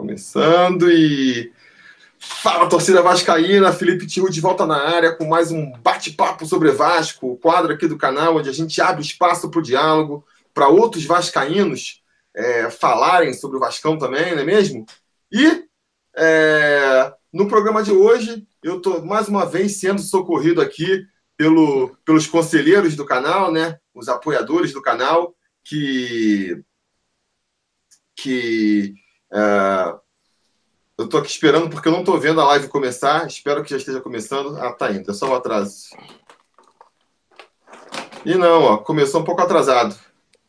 Começando e. Fala, torcida Vascaína! Felipe Tio de volta na área com mais um bate-papo sobre Vasco, o quadro aqui do canal onde a gente abre espaço para o diálogo, para outros vascaínos é, falarem sobre o Vascão também, não é mesmo? E é, no programa de hoje, eu estou mais uma vez sendo socorrido aqui pelo, pelos conselheiros do canal, né? Os apoiadores do canal, que. que é, eu estou aqui esperando porque eu não estou vendo a live começar. Espero que já esteja começando. Ah, tá indo. É só o um atraso. E não, ó, começou um pouco atrasado.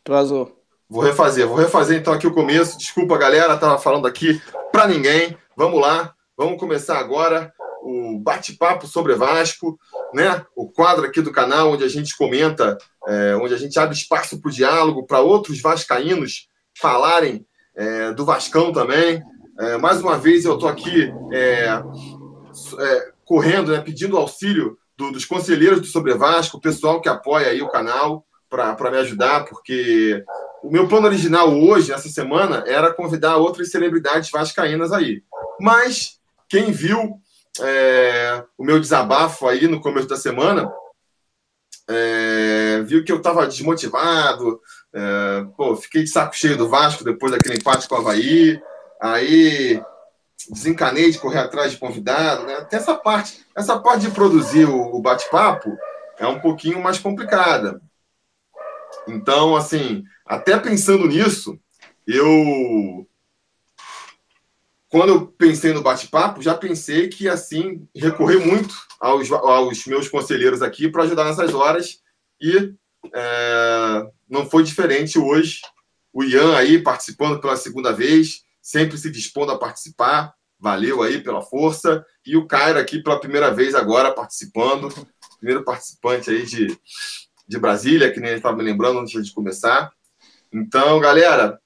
Atrasou. Vou refazer, vou refazer então aqui o começo. Desculpa, galera, tava falando aqui para ninguém. Vamos lá, vamos começar agora o bate-papo sobre Vasco, né? O quadro aqui do canal onde a gente comenta, é, onde a gente abre espaço para o diálogo, para outros vascaínos falarem é, do Vascão também. É, mais uma vez eu estou aqui é, é, correndo, né, pedindo auxílio do, dos conselheiros do Sobre Vasco, o pessoal que apoia aí o canal para me ajudar, porque o meu plano original hoje, essa semana, era convidar outras celebridades vascaínas aí. Mas quem viu é, o meu desabafo aí no começo da semana, é, viu que eu estava desmotivado, é, pô, fiquei de saco cheio do Vasco depois daquele empate com o Havaí, aí desencanei de correr atrás de convidado, né? Tem essa parte, essa parte de produzir o, o bate-papo é um pouquinho mais complicada. Então, assim, até pensando nisso, eu quando eu pensei no bate-papo, já pensei que assim recorrer muito aos, aos meus conselheiros aqui para ajudar nessas horas e é, não foi diferente hoje. O Ian aí participando pela segunda vez, sempre se dispondo a participar. Valeu aí pela força. E o Cairo aqui pela primeira vez agora participando. Primeiro participante aí de, de Brasília, que nem estava me lembrando antes de começar. Então, galera,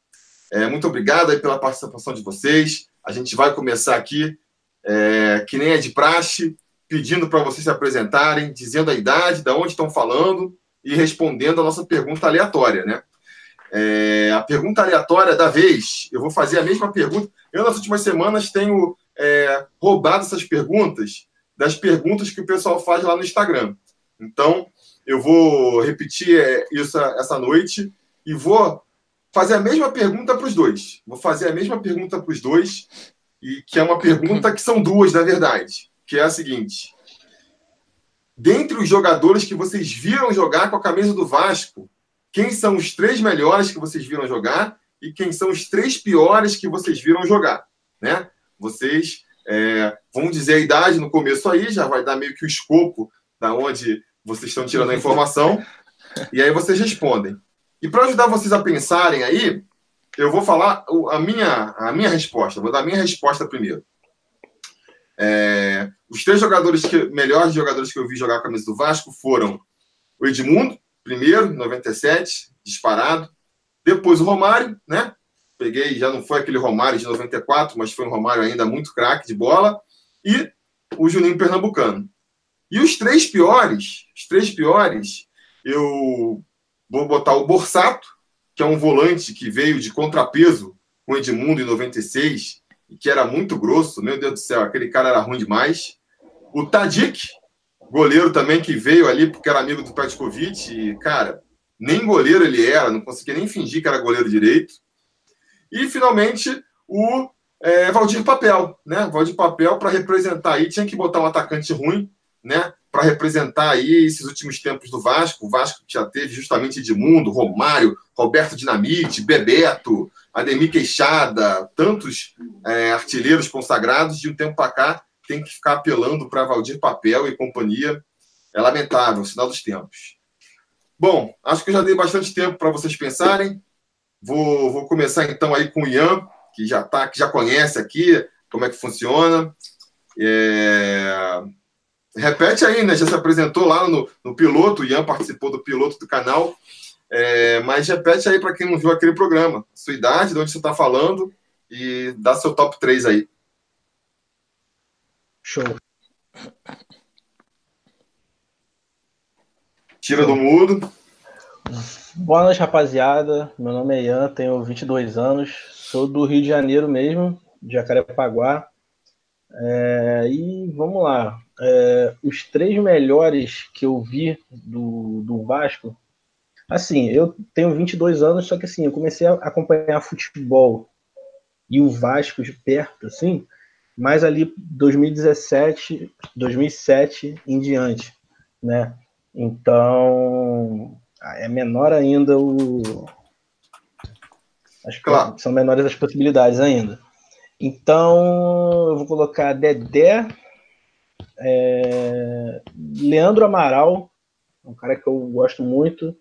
é, muito obrigado aí pela participação de vocês. A gente vai começar aqui, é, que nem é de praxe, pedindo para vocês se apresentarem, dizendo a idade, de onde estão falando e respondendo a nossa pergunta aleatória, né? É, a pergunta aleatória da vez, eu vou fazer a mesma pergunta. Eu, nas últimas semanas, tenho é, roubado essas perguntas das perguntas que o pessoal faz lá no Instagram. Então, eu vou repetir é, isso essa noite e vou fazer a mesma pergunta para os dois. Vou fazer a mesma pergunta para os dois, e que é uma pergunta que são duas, na verdade, que é a seguinte: dentre os jogadores que vocês viram jogar com a camisa do Vasco, quem são os três melhores que vocês viram jogar e quem são os três piores que vocês viram jogar, né? Vocês é, vão dizer a idade no começo aí, já vai dar meio que o escopo da onde vocês estão tirando a informação, e aí vocês respondem. E para ajudar vocês a pensarem aí, eu vou falar a minha, a minha resposta, vou dar a minha resposta primeiro. É, os três jogadores que melhores jogadores que eu vi jogar a camisa do Vasco foram o Edmundo, primeiro, 97, disparado. Depois o Romário, né? Peguei, já não foi aquele Romário de 94, mas foi um Romário ainda muito craque de bola. E o Juninho Pernambucano. E os três piores, os três piores, eu vou botar o Borsato, que é um volante que veio de contrapeso com Edmundo em 96 e que era muito grosso, meu Deus do céu, aquele cara era ruim demais. O Tadic, goleiro também que veio ali porque era amigo do Petkovic e, cara, nem goleiro ele era, não conseguia nem fingir que era goleiro direito. E, finalmente, o é, Valdir Papel, né? Valdir Papel, para representar aí, tinha que botar um atacante ruim, né? Para representar aí esses últimos tempos do Vasco. O Vasco já teve justamente Edmundo, Romário, Roberto Dinamite, Bebeto, Ademir Queixada, tantos é, artilheiros consagrados, de um tempo para cá tem que ficar apelando para Valdir Papel e companhia. É lamentável, sinal dos tempos. Bom, acho que eu já dei bastante tempo para vocês pensarem. Vou, vou começar então aí com o Ian, que já tá, que já conhece aqui como é que funciona. É... Repete aí, né? Já se apresentou lá no, no piloto, o Ian participou do piloto do canal. É, mas repete aí para quem não viu aquele programa, sua idade, de onde você está falando e dá seu top 3 aí. Show. Tira do mudo. Boa noite, rapaziada. Meu nome é Ian, tenho 22 anos, sou do Rio de Janeiro mesmo, de Jacarepaguá. É, e vamos lá. É, os três melhores que eu vi do, do Vasco. Assim, eu tenho 22 anos, só que assim, eu comecei a acompanhar futebol e o Vasco de perto, assim, mais ali 2017, 2007 em diante, né? Então, é menor ainda o. Acho que claro. são menores as possibilidades ainda. Então, eu vou colocar Dedé, é, Leandro Amaral, um cara que eu gosto muito,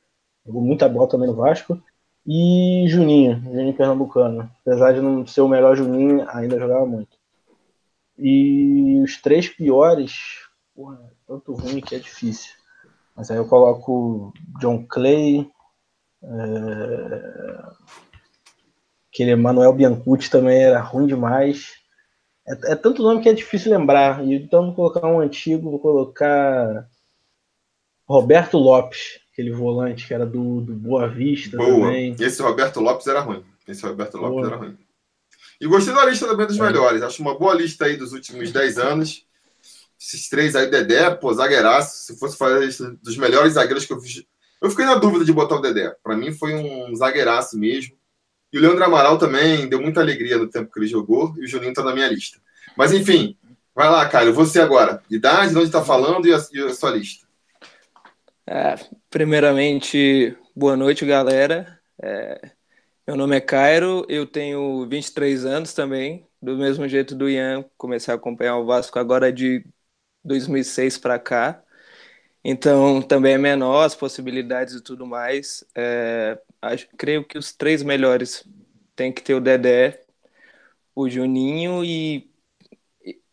jogou muita bola também no Vasco, e Juninho, Juninho Pernambucano. Apesar de não ser o melhor Juninho, ainda jogava muito. E os três piores, porra, tanto ruim que é difícil. Mas aí eu coloco John Clay, é... aquele Manuel Biancucci também era ruim demais. É, é, tanto nome que é difícil lembrar. Então vou colocar um antigo, vou colocar Roberto Lopes, aquele volante que era do, do Boa Vista Boa. também. Esse Roberto Lopes era ruim. Esse Roberto Lopes boa. era ruim. E gostei da lista também dos é. melhores. Acho uma boa lista aí dos últimos 10 anos. Esses três aí, Dedé, pô, zagueiraço. Se fosse fazer a lista dos melhores zagueiros que eu fiz. Eu fiquei na dúvida de botar o Dedé. Para mim foi um zagueiraço mesmo. E o Leandro Amaral também deu muita alegria no tempo que ele jogou. E o Juninho tá na minha lista. Mas enfim, vai lá, Caio. Você agora. Idade, de onde tá falando e a, e a sua lista. É, primeiramente, boa noite, galera. É, meu nome é Cairo, eu tenho 23 anos também, do mesmo jeito do Ian, comecei a acompanhar o Vasco agora de 2006 para cá, então também é menor as possibilidades e tudo mais. É, acho, creio que os três melhores tem que ter o Dedé, o Juninho e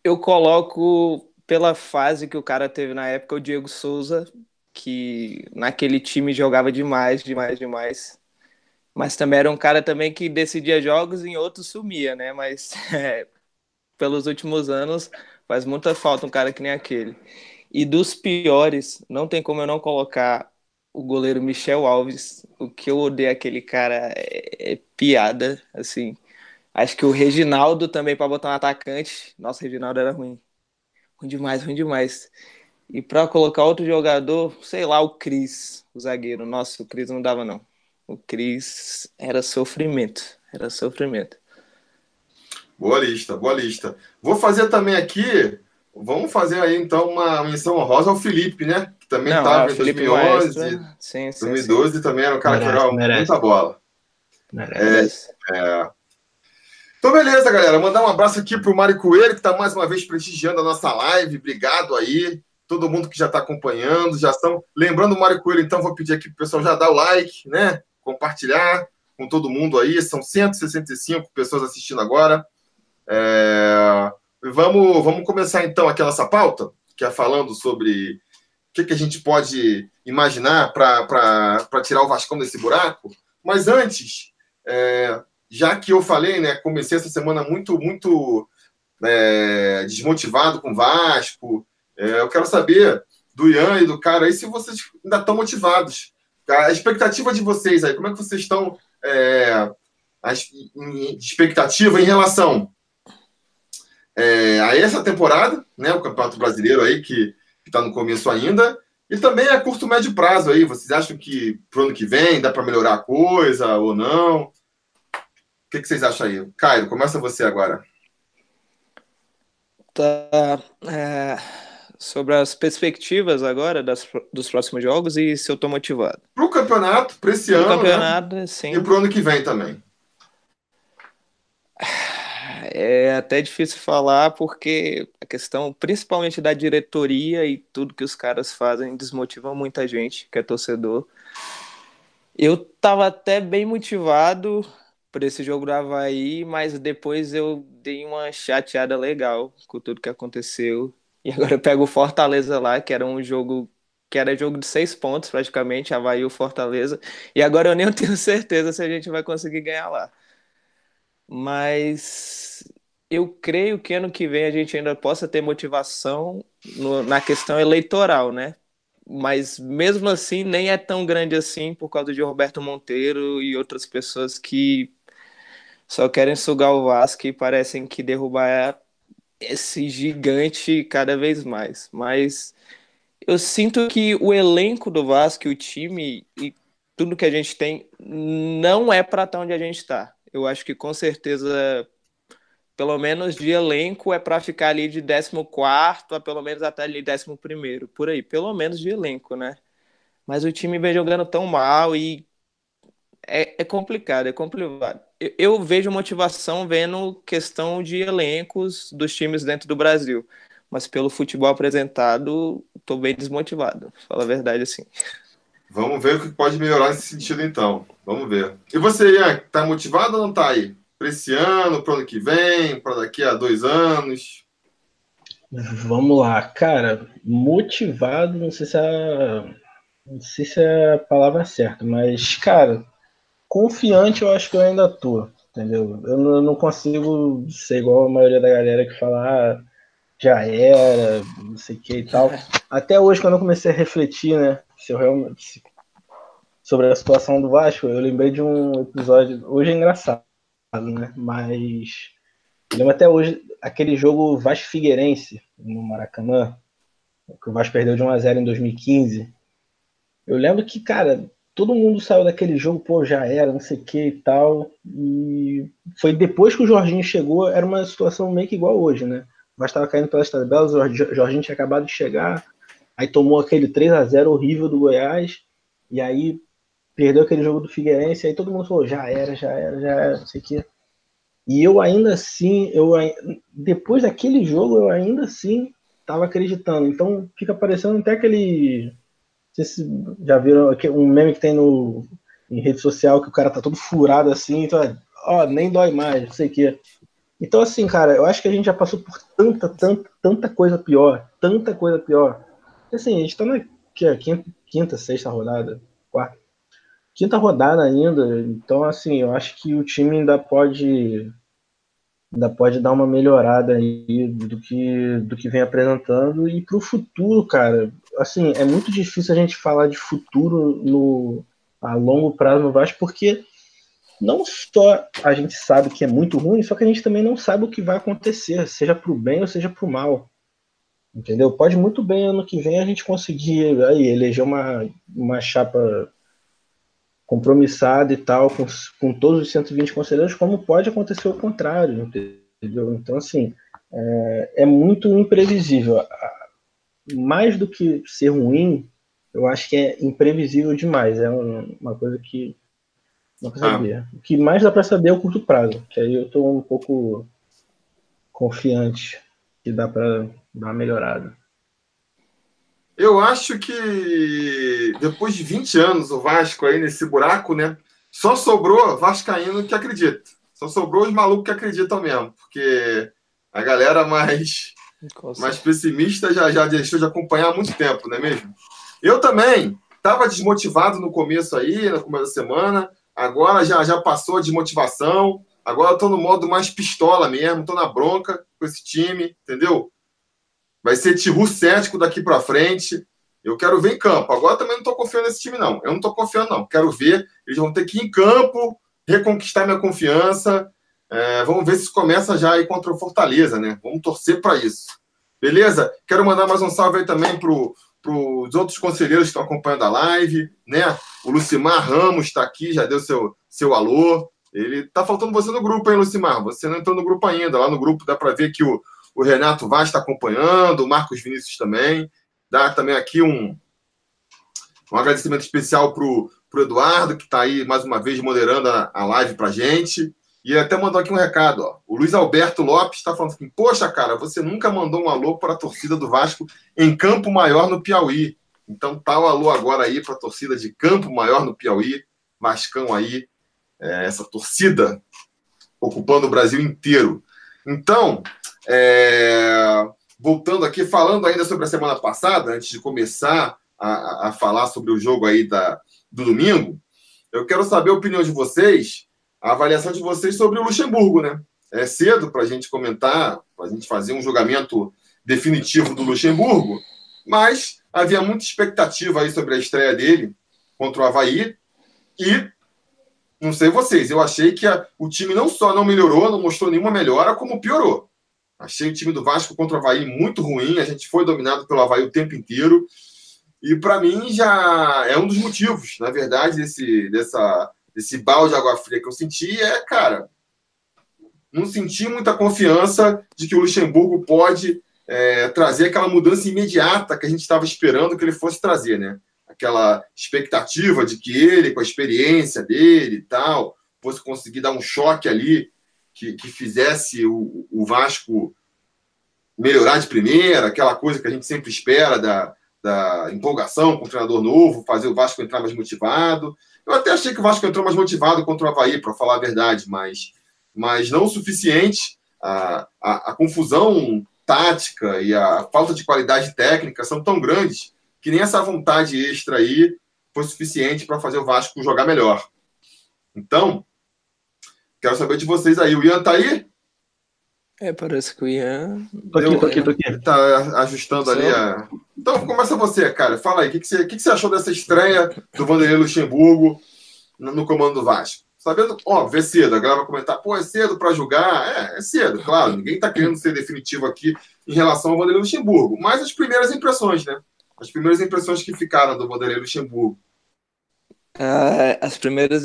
eu coloco pela fase que o cara teve na época o Diego Souza, que naquele time jogava demais, demais, demais mas também era um cara também que decidia jogos e em outros sumia, né? Mas é, pelos últimos anos faz muita falta um cara que nem aquele. E dos piores, não tem como eu não colocar o goleiro Michel Alves. O que eu odeio aquele cara é, é piada, assim. Acho que o Reginaldo também para botar um atacante. Nossa, o Reginaldo era ruim. Ruim demais, ruim demais. E para colocar outro jogador, sei lá, o Cris, o zagueiro. Nossa, o Cris não dava não. O Cris era sofrimento, era sofrimento. Boa lista, boa lista. Vou fazer também aqui, vamos fazer aí então uma menção honrosa ao Felipe, né? Que também estava é em 2011, Maestro, sim, sim, 2012 sim. também era um cara merece, que jogava merece. muita bola. Merece. É, é... Então, beleza, galera. Mandar um abraço aqui para o Mário Coelho, que está mais uma vez prestigiando a nossa live. Obrigado aí todo mundo que já está acompanhando, já estão. Lembrando o Mário Coelho, então, vou pedir aqui para o pessoal já dar o like, né? compartilhar com todo mundo aí. São 165 pessoas assistindo agora. É... Vamos, vamos começar então aqui a nossa pauta, que é falando sobre o que, que a gente pode imaginar para tirar o Vascão desse buraco. Mas antes, é... já que eu falei, né, comecei essa semana muito, muito é... desmotivado com o Vasco, é, eu quero saber do Ian e do cara aí se vocês ainda estão motivados a expectativa de vocês aí, como é que vocês estão é, a expectativa em relação é, a essa temporada, né, o Campeonato Brasileiro aí que está no começo ainda, e também a curto médio prazo aí, vocês acham que pro ano que vem dá para melhorar a coisa ou não? O que, que vocês acham aí? Caio, começa você agora. Tá. É sobre as perspectivas agora das, dos próximos jogos e se eu tô motivado. Pro campeonato, para esse Pro ano. campeonato, né? sim. E pro ano que vem também. É até difícil falar porque a questão, principalmente da diretoria e tudo que os caras fazem, desmotiva muita gente que é torcedor. Eu tava até bem motivado por esse jogo do Havaí, mas depois eu dei uma chateada legal com tudo que aconteceu e agora eu pego o Fortaleza lá, que era um jogo que era jogo de seis pontos praticamente, Havaí o Fortaleza. E agora eu nem tenho certeza se a gente vai conseguir ganhar lá. Mas eu creio que ano que vem a gente ainda possa ter motivação no, na questão eleitoral, né? Mas mesmo assim nem é tão grande assim por causa de Roberto Monteiro e outras pessoas que só querem sugar o Vasco e parecem que derrubar esse gigante cada vez mais. Mas eu sinto que o elenco do Vasco, o time e tudo que a gente tem não é para estar onde a gente está. Eu acho que com certeza, pelo menos de elenco, é para ficar ali de 14 a pelo menos até ali 11, por aí, pelo menos de elenco, né? Mas o time vem jogando tão mal e é, é complicado, é complicado. Eu, eu vejo motivação vendo questão de elencos dos times dentro do Brasil mas pelo futebol apresentado, estou bem desmotivado, fala a verdade assim. Vamos ver o que pode melhorar nesse sentido, então. Vamos ver. E você, Ian, tá motivado ou não tá aí? Para esse ano, para o ano que vem, para daqui a dois anos? Vamos lá, cara. Motivado, não sei se é, não sei se é a palavra certa, mas, cara, confiante eu acho que eu ainda tô, entendeu? Eu não consigo ser igual a maioria da galera que fala, ah, já era, não sei o que e tal. Até hoje, quando eu comecei a refletir, né, se eu realmente, sobre a situação do Vasco, eu lembrei de um episódio, hoje é engraçado, né, mas eu lembro até hoje aquele jogo Vasco Figueirense no Maracanã, que o Vasco perdeu de 1 a 0 em 2015. Eu lembro que, cara, todo mundo saiu daquele jogo, pô, já era, não sei o que e tal. E foi depois que o Jorginho chegou, era uma situação meio que igual hoje, né? mas estava caindo pelas tabelas, o Jorginho tinha acabado de chegar, aí tomou aquele 3 a 0 horrível do Goiás, e aí perdeu aquele jogo do Figueirense, aí todo mundo falou, já era, já era, já era, não sei o quê. E eu ainda assim, eu depois daquele jogo, eu ainda assim estava acreditando. Então fica parecendo até aquele. Não sei se já viram um meme que tem no, em rede social que o cara tá todo furado assim, então, ó, nem dói mais, não sei o quê. Então, assim, cara, eu acho que a gente já passou por tanta, tanta, tanta coisa pior, tanta coisa pior. Assim, a gente tá na quinta, quinta, sexta rodada, quarta, quinta rodada ainda. Então, assim, eu acho que o time ainda pode ainda pode dar uma melhorada aí do que do que vem apresentando e para o futuro, cara. Assim, é muito difícil a gente falar de futuro no a longo prazo no Vasco porque não só a gente sabe que é muito ruim, só que a gente também não sabe o que vai acontecer, seja para o bem ou seja para o mal. Entendeu? Pode muito bem ano que vem a gente conseguir aí, eleger uma, uma chapa compromissada e tal, com, com todos os 120 conselheiros, como pode acontecer o contrário, entendeu? Então, assim, é, é muito imprevisível. Mais do que ser ruim, eu acho que é imprevisível demais. É uma coisa que Dá pra saber. Ah. O que mais dá para saber é o curto prazo, que aí eu tô um pouco confiante que dá para dar uma melhorada. Eu acho que depois de 20 anos o Vasco aí nesse buraco, né? Só sobrou Vascaíno que acredita. Só sobrou os malucos que acreditam mesmo. Porque a galera mais, mais pessimista já, já deixou de acompanhar há muito tempo, não é mesmo? Eu também estava desmotivado no começo aí, no começo da semana. Agora já, já passou de motivação. Agora eu tô no modo mais pistola mesmo. Tô na bronca com esse time, entendeu? Vai ser Tiru cético daqui para frente. Eu quero ver em campo. Agora também não tô confiando nesse time, não. Eu não tô confiando, não. Quero ver. Eles vão ter que ir em campo, reconquistar minha confiança. É, vamos ver se começa já aí contra o Fortaleza, né? Vamos torcer para isso. Beleza? Quero mandar mais um salve aí também para os outros conselheiros que estão acompanhando a live, né? O Lucimar Ramos está aqui, já deu seu, seu alô. Ele tá faltando você no grupo, hein, Lucimar? Você não entrou no grupo ainda. Lá no grupo dá para ver que o, o Renato Vaz está acompanhando, o Marcos Vinícius também. Dá também aqui um, um agradecimento especial para o Eduardo, que está aí mais uma vez moderando a, a live para gente. E até mandou aqui um recado, ó. O Luiz Alberto Lopes está falando assim: Poxa, cara, você nunca mandou um alô para a torcida do Vasco em Campo Maior no Piauí. Então tá o alô agora aí para a torcida de Campo Maior no Piauí. Vascão aí, é, essa torcida ocupando o Brasil inteiro. Então, é, voltando aqui, falando ainda sobre a semana passada, antes de começar a, a falar sobre o jogo aí da, do domingo, eu quero saber a opinião de vocês a avaliação de vocês sobre o Luxemburgo, né? É cedo para a gente comentar, para a gente fazer um julgamento definitivo do Luxemburgo, mas havia muita expectativa aí sobre a estreia dele contra o Havaí e não sei vocês, eu achei que a, o time não só não melhorou, não mostrou nenhuma melhora, como piorou. Achei o time do Vasco contra o Havaí muito ruim, a gente foi dominado pelo Havaí o tempo inteiro. E para mim já é um dos motivos, na verdade, desse, dessa, desse balde de água fria que eu senti é, cara, não senti muita confiança de que o Luxemburgo pode é, trazer aquela mudança imediata que a gente estava esperando que ele fosse trazer, né? Aquela expectativa de que ele, com a experiência dele e tal, fosse conseguir dar um choque ali que, que fizesse o, o Vasco melhorar de primeira, aquela coisa que a gente sempre espera da, da empolgação com o treinador novo, fazer o Vasco entrar mais motivado. Eu até achei que o Vasco entrou mais motivado contra o Havaí, para falar a verdade, mas, mas não o suficiente. A, a, a, confusão tática e a falta de qualidade técnica são tão grandes que nem essa vontade extra aí foi suficiente para fazer o Vasco jogar melhor. Então, quero saber de vocês aí. O Ian tá aí? É, parece que o Ian. Tô aqui, tô aqui, tô aqui. Tá ajustando ali a. Então começa você, cara. Fala aí, o que, que, você, que, que você achou dessa estreia do Vanderlei Luxemburgo no comando do Vasco? Sabendo, óbvio, é cedo. A galera vai comentar, pô, é cedo para julgar. É, é cedo, claro. Ninguém está querendo ser definitivo aqui em relação ao Vanderlei Luxemburgo. Mas as primeiras impressões, né? As primeiras impressões que ficaram do Vanderlei Luxemburgo. Uh, as primeiras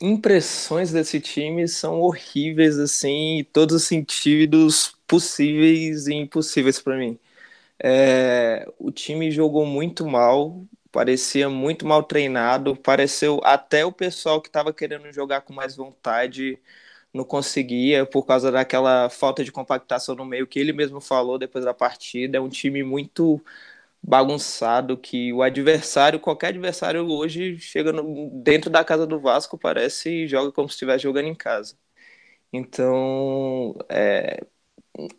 impressões desse time são horríveis, assim, em todos os sentidos possíveis e impossíveis para mim. É, o time jogou muito mal, parecia muito mal treinado, pareceu até o pessoal que estava querendo jogar com mais vontade não conseguia por causa daquela falta de compactação no meio que ele mesmo falou depois da partida. É um time muito bagunçado que o adversário, qualquer adversário hoje chega no, dentro da casa do Vasco, parece e joga como se estivesse jogando em casa. Então, é,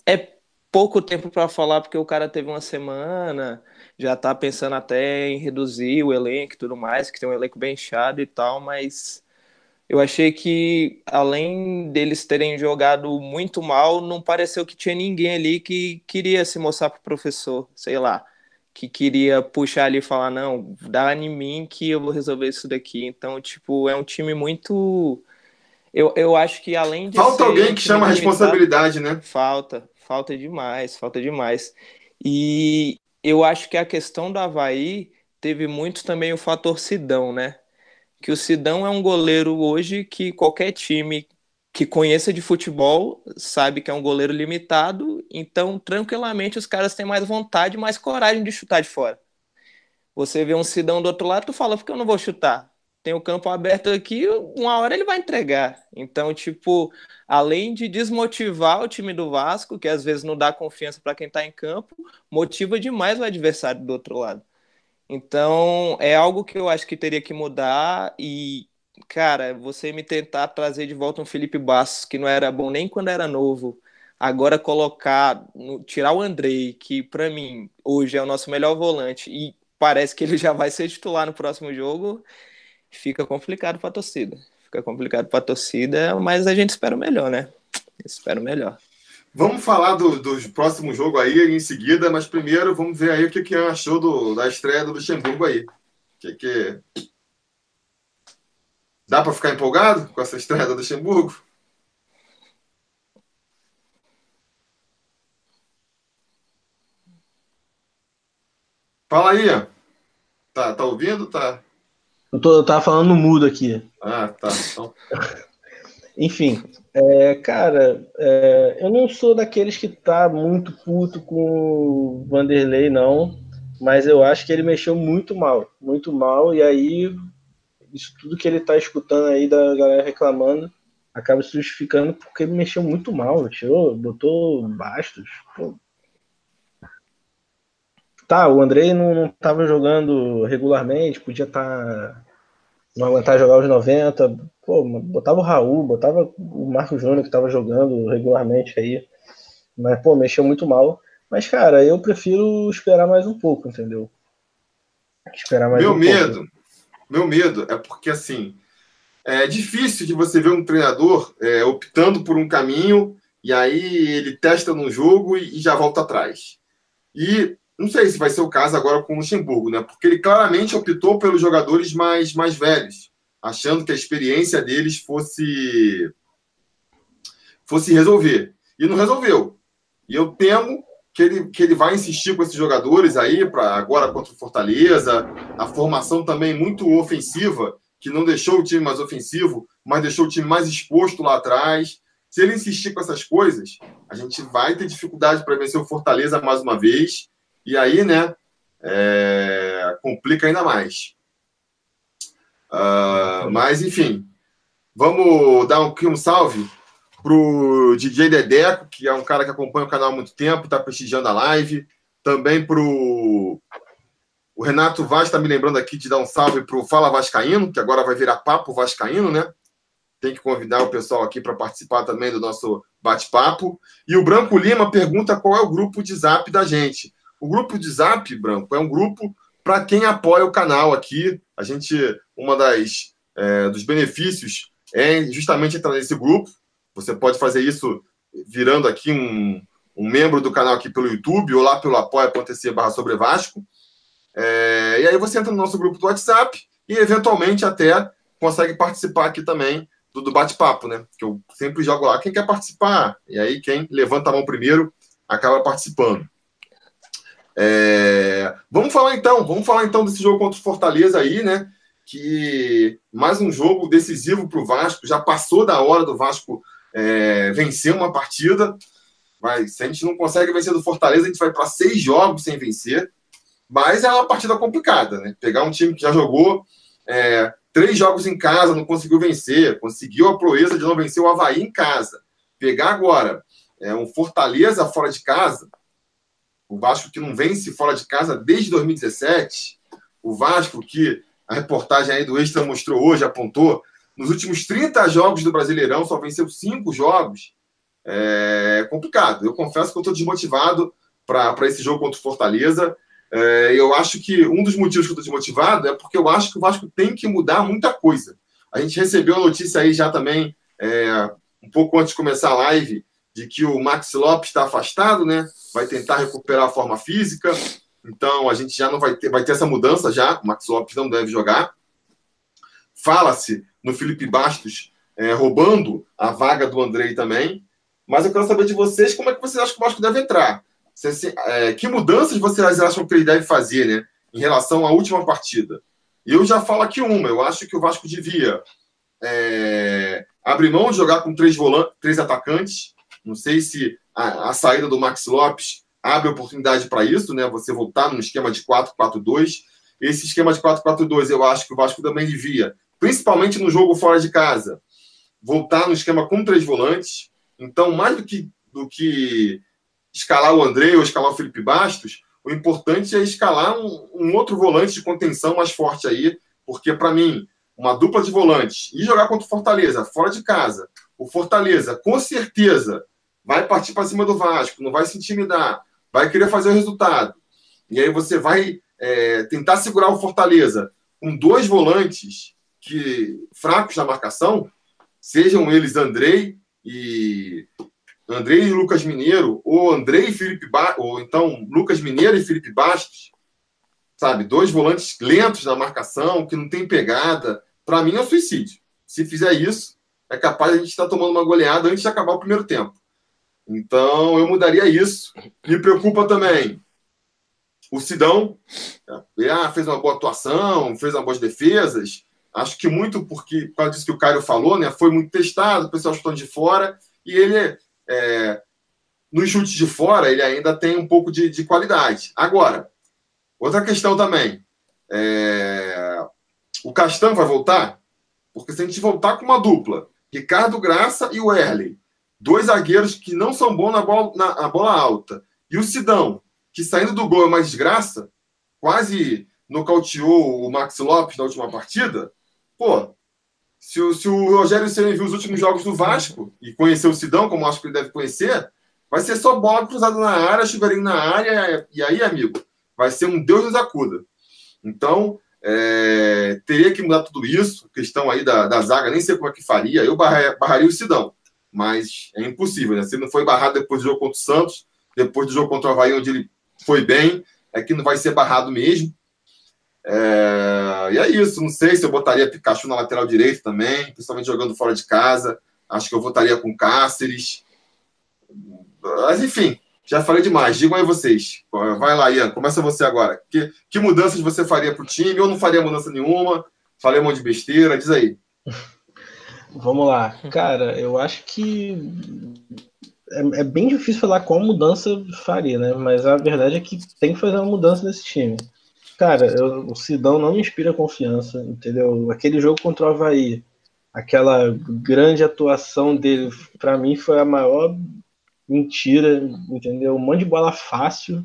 é pouco tempo para falar porque o cara teve uma semana, já tá pensando até em reduzir o elenco e tudo mais, que tem um elenco bem inchado e tal, mas eu achei que além deles terem jogado muito mal, não pareceu que tinha ninguém ali que queria se mostrar pro professor, sei lá que queria puxar ali e falar, não, dá em mim que eu vou resolver isso daqui. Então, tipo, é um time muito. Eu, eu acho que além de. Falta alguém que chama a responsabilidade, né? Falta, falta demais, falta demais. E eu acho que a questão do Havaí teve muito também o fator Sidão, né? Que o Sidão é um goleiro hoje que qualquer time que conheça de futebol sabe que é um goleiro limitado, então tranquilamente os caras têm mais vontade, mais coragem de chutar de fora. Você vê um Sidão do outro lado, tu fala, por que eu não vou chutar? Tem o campo aberto aqui, uma hora ele vai entregar. Então, tipo, além de desmotivar o time do Vasco, que às vezes não dá confiança para quem está em campo, motiva demais o adversário do outro lado. Então, é algo que eu acho que teria que mudar e cara, você me tentar trazer de volta um Felipe Bastos, que não era bom nem quando era novo, agora colocar, tirar o Andrei, que para mim hoje é o nosso melhor volante, e parece que ele já vai ser titular no próximo jogo, fica complicado para a torcida. Fica complicado para a torcida, mas a gente espera o melhor, né? Espero melhor. Vamos falar do, do próximo jogo aí em seguida, mas primeiro vamos ver aí o que, que achou do, da estreia do Luxemburgo aí. O que, que Dá para ficar empolgado com essa estreia do Luxemburgo? Fala aí. Tá, tá ouvindo? Tá. Eu, tô, eu tava falando no mudo aqui. Ah, tá. Então... Enfim, é, cara, é, eu não sou daqueles que tá muito puto com o Vanderlei, não. Mas eu acho que ele mexeu muito mal, muito mal. E aí isso tudo que ele tá escutando aí da galera reclamando acaba se justificando porque ele mexeu muito mal, tirou, botou bastos. Pô. Tá, o Andrei não, não tava jogando regularmente, podia estar. Tá, não aguentar jogar os 90. Pô, botava o Raul, botava o Marco Júnior que tava jogando regularmente aí. Mas, pô, mexeu muito mal. Mas, cara, eu prefiro esperar mais um pouco, entendeu? Esperar mais Meu um medo. Pouco meu medo é porque, assim, é difícil de você ver um treinador é, optando por um caminho e aí ele testa num jogo e, e, já volta atrás. E não sei se vai ser o caso agora com o Luxemburgo, né? Porque ele claramente optou pelos jogadores mais, mais velhos. achando que a experiência deles fosse fosse resolver. E não resolveu. E eu temo que ele, que ele vai insistir com esses jogadores aí para agora contra o Fortaleza, a formação também muito ofensiva, que não deixou o time mais ofensivo, mas deixou o time mais exposto lá atrás. Se ele insistir com essas coisas, a gente vai ter dificuldade para vencer o Fortaleza mais uma vez. E aí, né, é, complica ainda mais. Uh, mas, enfim, vamos dar um, um salve pro DJ Dedeco, que é um cara que acompanha o canal há muito tempo, está prestigiando a live. Também pro o Renato Vaz está me lembrando aqui de dar um salve pro Fala Vascaíno, que agora vai virar Papo Vascaíno, né? Tem que convidar o pessoal aqui para participar também do nosso bate-papo. E o Branco Lima pergunta qual é o grupo de zap da gente. O grupo de zap, Branco, é um grupo para quem apoia o canal aqui. A gente, uma das é, dos benefícios é justamente entrar nesse grupo. Você pode fazer isso virando aqui um, um membro do canal aqui pelo YouTube ou lá pelo apoia.se barra sobre Vasco. É, e aí você entra no nosso grupo do WhatsApp e eventualmente até consegue participar aqui também do, do bate-papo, né? Que eu sempre jogo lá. Quem quer participar? E aí quem levanta a mão primeiro acaba participando. É, vamos falar então, vamos falar então desse jogo contra o Fortaleza aí, né? Que mais um jogo decisivo para o Vasco. Já passou da hora do Vasco é, vencer uma partida. Mas se a gente não consegue vencer do Fortaleza, a gente vai para seis jogos sem vencer. Mas é uma partida complicada, né? Pegar um time que já jogou é, três jogos em casa, não conseguiu vencer, conseguiu a proeza de não vencer o Havaí em casa. Pegar agora é, um Fortaleza fora de casa, o Vasco que não vence fora de casa desde 2017, o Vasco que a reportagem aí do Extra mostrou hoje, apontou, nos últimos 30 jogos do Brasileirão, só venceu cinco jogos. É complicado. Eu confesso que eu estou desmotivado para esse jogo contra o Fortaleza. É, eu acho que um dos motivos que eu estou desmotivado é porque eu acho que o Vasco tem que mudar muita coisa. A gente recebeu a notícia aí já também, é, um pouco antes de começar a live, de que o Max Lopes está afastado, né? Vai tentar recuperar a forma física. Então a gente já não vai ter, vai ter essa mudança já. O Max Lopes não deve jogar. Fala-se no Felipe Bastos é, roubando a vaga do Andrei também. Mas eu quero saber de vocês como é que vocês acham que o Vasco deve entrar. Se, é, que mudanças vocês acham que ele deve fazer né, em relação à última partida? Eu já falo aqui uma. Eu acho que o Vasco devia é, abrir mão de jogar com três, volantes, três atacantes. Não sei se a, a saída do Max Lopes abre oportunidade para isso, né? Você voltar num esquema de 4-4-2. Esse esquema de 4-4-2 eu acho que o Vasco também devia principalmente no jogo fora de casa, voltar no esquema com três volantes. Então, mais do que, do que escalar o André ou escalar o Felipe Bastos, o importante é escalar um, um outro volante de contenção mais forte aí, porque para mim, uma dupla de volantes e jogar contra o Fortaleza, fora de casa, o Fortaleza com certeza vai partir para cima do Vasco, não vai se intimidar, vai querer fazer o resultado. E aí você vai é, tentar segurar o Fortaleza com dois volantes que fracos na marcação, sejam eles Andrei e Andrei e Lucas Mineiro, ou Andrei e Felipe ba... ou então Lucas Mineiro e Felipe Bastos, sabe? Dois volantes lentos na marcação, que não tem pegada. Para mim é um suicídio. Se fizer isso, é capaz de a gente estar tomando uma goleada antes de acabar o primeiro tempo. Então eu mudaria isso. Me preocupa também o Sidão. Ah, fez uma boa atuação, fez uma boas defesas, Acho que muito porque, por causa disso que o Caio falou, né? Foi muito testado, o pessoal chutando de fora, e ele, é, nos chutes de fora, ele ainda tem um pouco de, de qualidade. Agora, outra questão também. É, o Castan vai voltar? Porque se a gente voltar com uma dupla, Ricardo Graça e o Erley, dois zagueiros que não são bons na bola, na, na bola alta, e o Sidão, que saindo do gol é uma desgraça, quase nocauteou o Max Lopes na última partida, Pô, se o, se o Rogério Senna viu os últimos jogos do Vasco e conheceu o Sidão, como acho que ele deve conhecer, vai ser só bola cruzada na área, chuveirinho na área, e aí, amigo, vai ser um Deus nos acuda. Então, é, teria que mudar tudo isso, questão aí da, da zaga, nem sei como é que faria, eu barraria, barraria o Sidão, mas é impossível, né? Se não foi barrado depois do jogo contra o Santos, depois do jogo contra o Havaí, onde ele foi bem, é que não vai ser barrado mesmo. É, e é isso, não sei se eu botaria Pikachu na lateral direito também, principalmente jogando fora de casa. Acho que eu votaria com Cáceres. Mas enfim, já falei demais. Digam aí vocês. Vai lá, Ian, começa você agora. Que, que mudanças você faria para o time? Eu não faria mudança nenhuma. Falei um monte de besteira, diz aí. Vamos lá. Cara, eu acho que é, é, bem difícil falar qual mudança faria, né? Mas a verdade é que tem que fazer uma mudança nesse time. Cara, eu, o Sidão não me inspira confiança, entendeu? Aquele jogo contra o Havaí, aquela grande atuação dele, para mim foi a maior mentira, entendeu? Um monte de bola fácil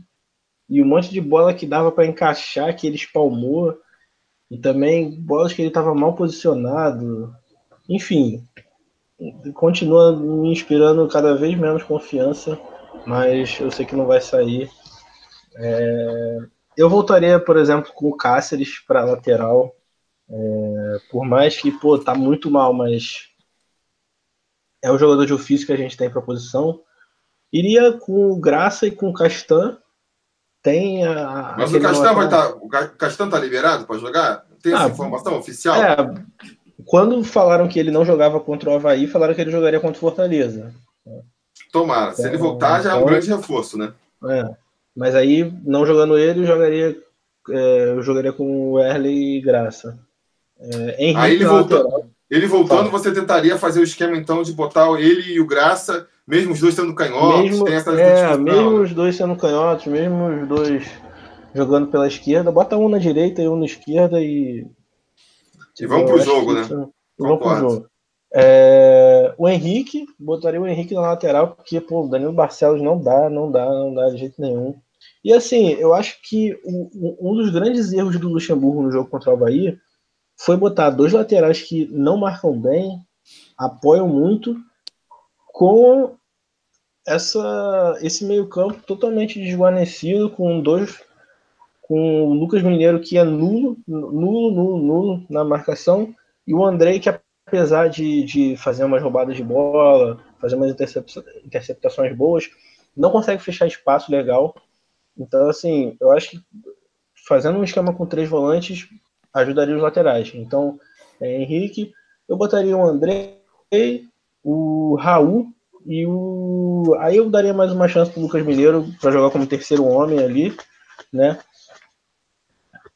e um monte de bola que dava para encaixar, que ele espalmou, e também bolas que ele estava mal posicionado. Enfim, continua me inspirando cada vez menos confiança, mas eu sei que não vai sair. É... Eu voltaria, por exemplo, com o Cáceres para lateral. É... Por mais que, pô, tá muito mal, mas é o jogador de ofício que a gente tem para a posição. Iria com o Graça e com o Castan. Tem a. Mas o Castan vai estar. Tá, o Castan tá liberado para jogar? Tem essa ah, informação oficial? É, quando falaram que ele não jogava contra o Havaí, falaram que ele jogaria contra o Fortaleza. Tomara. Se ele voltar, já é um então, grande reforço, né? É. Mas aí, não jogando ele, eu jogaria, é, eu jogaria com o Erle e Graça. É, Henrique aí ele voltando, ele voltando, você tentaria fazer o esquema então de botar ele e o Graça mesmo os dois sendo canhotos, mesmo, tem essa É, mesmo né? os dois sendo canhotos, mesmo os dois jogando pela esquerda, bota um na direita e um na esquerda e. E vamos pro jogo, né? Vamos pro jogo. É, o Henrique, botaria o Henrique na lateral, porque, pô, o Danilo Barcelos não dá, não dá, não dá de jeito nenhum. E assim, eu acho que um dos grandes erros do Luxemburgo no jogo contra o Bahia foi botar dois laterais que não marcam bem, apoiam muito, com essa, esse meio-campo totalmente desguarnecido, com dois. Com o Lucas Mineiro, que é nulo, nulo, nulo, nulo na marcação, e o Andrei, que apesar de, de fazer umas roubadas de bola, fazer umas interceptações boas, não consegue fechar espaço legal. Então, assim, eu acho que fazendo um esquema com três volantes ajudaria os laterais. Então, é, Henrique, eu botaria o Andrei, o Raul e o. Aí eu daria mais uma chance pro Lucas Mineiro para jogar como terceiro homem ali, né?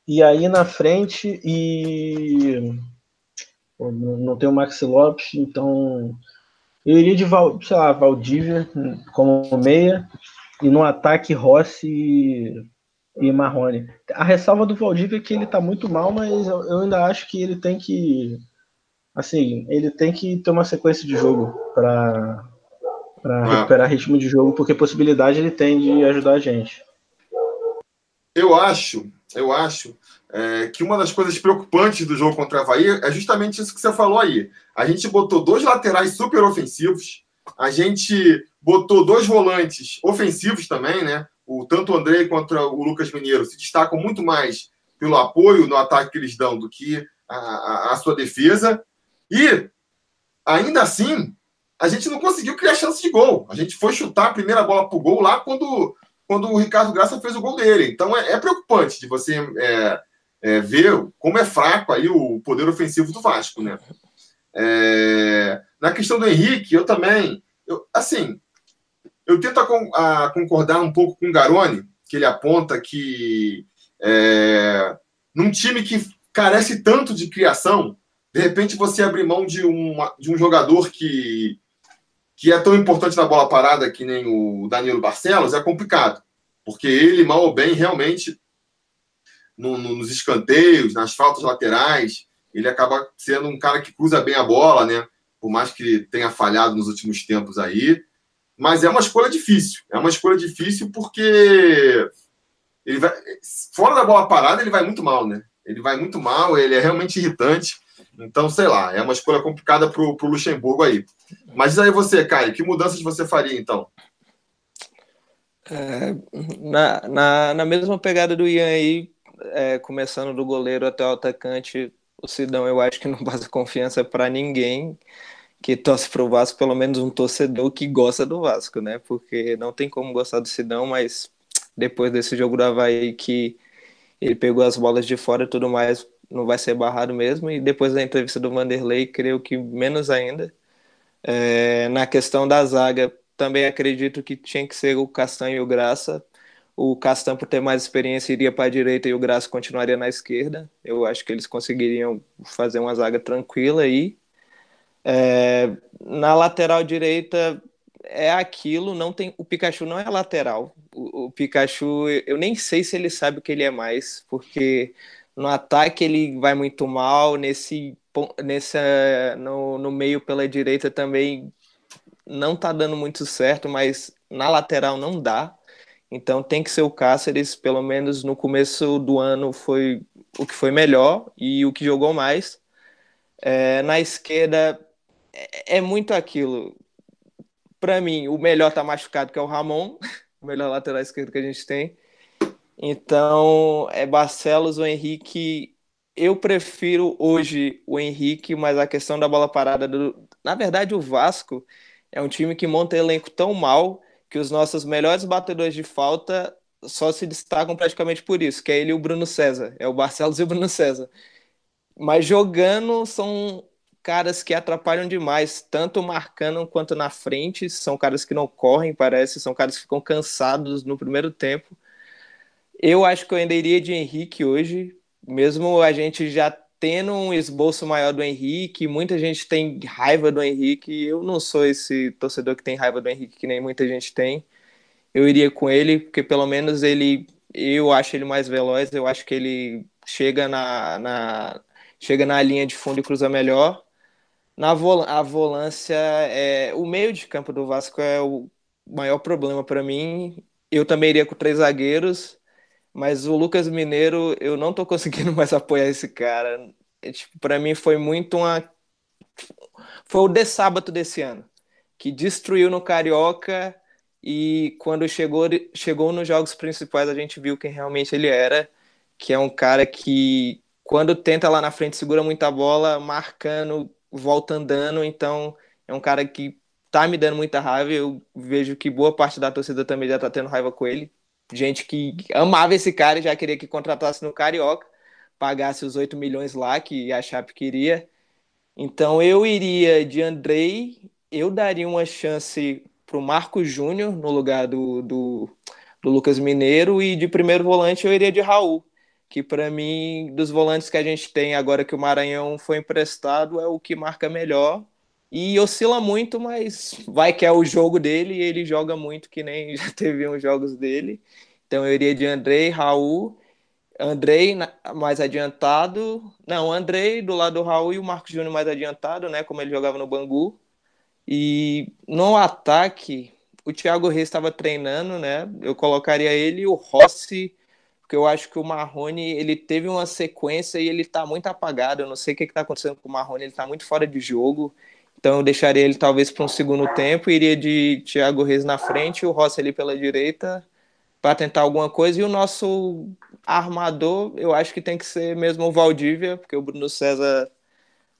E aí na frente e. Não tem o Maxi Lopes, então. Eu iria de, Val, sei lá, Valdívia como meia e no ataque Rossi e, e Marrone. A ressalva do Valdívia é que ele tá muito mal, mas eu, eu ainda acho que ele tem que assim, ele tem que ter uma sequência de jogo para para ah. recuperar ritmo de jogo, porque possibilidade ele tem de ajudar a gente. Eu acho, eu acho é, que uma das coisas preocupantes do jogo contra a Havaí é justamente isso que você falou aí. A gente botou dois laterais super ofensivos, a gente botou dois volantes ofensivos também, né? O, tanto o André quanto o Lucas Mineiro se destacam muito mais pelo apoio no ataque que eles dão do que a, a, a sua defesa. E, ainda assim, a gente não conseguiu criar chance de gol. A gente foi chutar a primeira bola para o gol lá quando, quando o Ricardo Graça fez o gol dele. Então é, é preocupante de você é, é, ver como é fraco aí o poder ofensivo do Vasco, né? É, na questão do Henrique, eu também, eu, assim, eu tento a, a concordar um pouco com o Garoni, que ele aponta que é, num time que carece tanto de criação, de repente você abrir mão de, uma, de um jogador que, que é tão importante na bola parada que nem o Danilo Barcelos, é complicado. Porque ele, mal ou bem, realmente, no, no, nos escanteios, nas faltas laterais, ele acaba sendo um cara que cruza bem a bola, né? Por mais que tenha falhado nos últimos tempos aí. Mas é uma escolha difícil. É uma escolha difícil porque ele vai, fora da bola parada, ele vai muito mal, né? Ele vai muito mal, ele é realmente irritante. Então, sei lá, é uma escolha complicada para o Luxemburgo aí. Mas aí você, Caio, que mudanças você faria então? É, na, na, na mesma pegada do Ian aí, é, começando do goleiro até o atacante, o Sidão eu acho que não passa confiança para ninguém que torce para o Vasco, pelo menos um torcedor que gosta do Vasco, né? Porque não tem como gostar do Sidão, mas depois desse jogo do Havaí que ele pegou as bolas de fora e tudo mais, não vai ser barrado mesmo. E depois da entrevista do Vanderlei, creio que menos ainda. É, na questão da zaga, também acredito que tinha que ser o Castanho e o Graça. O Castan, por ter mais experiência, iria para a direita e o Graça continuaria na esquerda. Eu acho que eles conseguiriam fazer uma zaga tranquila aí. É, na lateral direita é aquilo, não tem o Pikachu não é lateral. O, o, Pikachu, eu nem sei se ele sabe o que ele é mais, porque no ataque ele vai muito mal, nesse nesse no, no meio pela direita também não tá dando muito certo, mas na lateral não dá. Então tem que ser o Cáceres, pelo menos no começo do ano foi o que foi melhor e o que jogou mais. É, na esquerda é, é muito aquilo. Para mim, o melhor tá machucado que é o Ramon, o melhor lateral esquerdo que a gente tem. Então, é Barcelos ou Henrique. Eu prefiro hoje o Henrique, mas a questão da bola parada do... na verdade o Vasco é um time que monta elenco tão mal que os nossos melhores batedores de falta só se destacam praticamente por isso, que é ele e o Bruno César. É o Barcelos e o Bruno César. Mas jogando são caras que atrapalham demais, tanto marcando quanto na frente. São caras que não correm, parece, são caras que ficam cansados no primeiro tempo. Eu acho que eu ainda iria de Henrique hoje, mesmo a gente já tendo um esboço maior do Henrique, muita gente tem raiva do Henrique. Eu não sou esse torcedor que tem raiva do Henrique, que nem muita gente tem. Eu iria com ele, porque pelo menos ele, eu acho ele mais veloz, eu acho que ele chega na, na chega na linha de fundo e cruza melhor. Na vol a volância, é, o meio de campo do Vasco é o maior problema para mim. Eu também iria com três zagueiros, mas o Lucas Mineiro, eu não tô conseguindo mais apoiar esse cara. É, tipo, para mim foi muito uma foi o de sábado desse ano, que destruiu no Carioca e quando chegou chegou nos jogos principais a gente viu quem realmente ele era, que é um cara que quando tenta lá na frente segura muita bola, marcando volta andando, então é um cara que tá me dando muita raiva. Eu vejo que boa parte da torcida também já tá tendo raiva com ele. Gente que amava esse cara e já queria que contratasse no Carioca, pagasse os 8 milhões lá que a Chape queria. Então eu iria de Andrei, eu daria uma chance pro Marco Júnior no lugar do, do, do Lucas Mineiro e de primeiro volante eu iria de Raul que para mim, dos volantes que a gente tem agora que o Maranhão foi emprestado, é o que marca melhor. E oscila muito, mas vai que é o jogo dele e ele joga muito, que nem já teve uns jogos dele. Então eu iria de Andrei, Raul, Andrei mais adiantado. Não, Andrei do lado do Raul e o Marcos Júnior mais adiantado, né? Como ele jogava no Bangu. E no ataque, o Thiago Reis estava treinando, né? Eu colocaria ele e o Rossi porque eu acho que o Marrone ele teve uma sequência e ele tá muito apagado. Eu não sei o que, está acontecendo com o Marrone, ele tá muito fora de jogo. Então eu deixaria ele talvez para um segundo tempo, iria de Thiago Reis na frente, o Rossi ali pela direita para tentar alguma coisa. E o nosso armador, eu acho que tem que ser mesmo o Valdívia, porque o Bruno César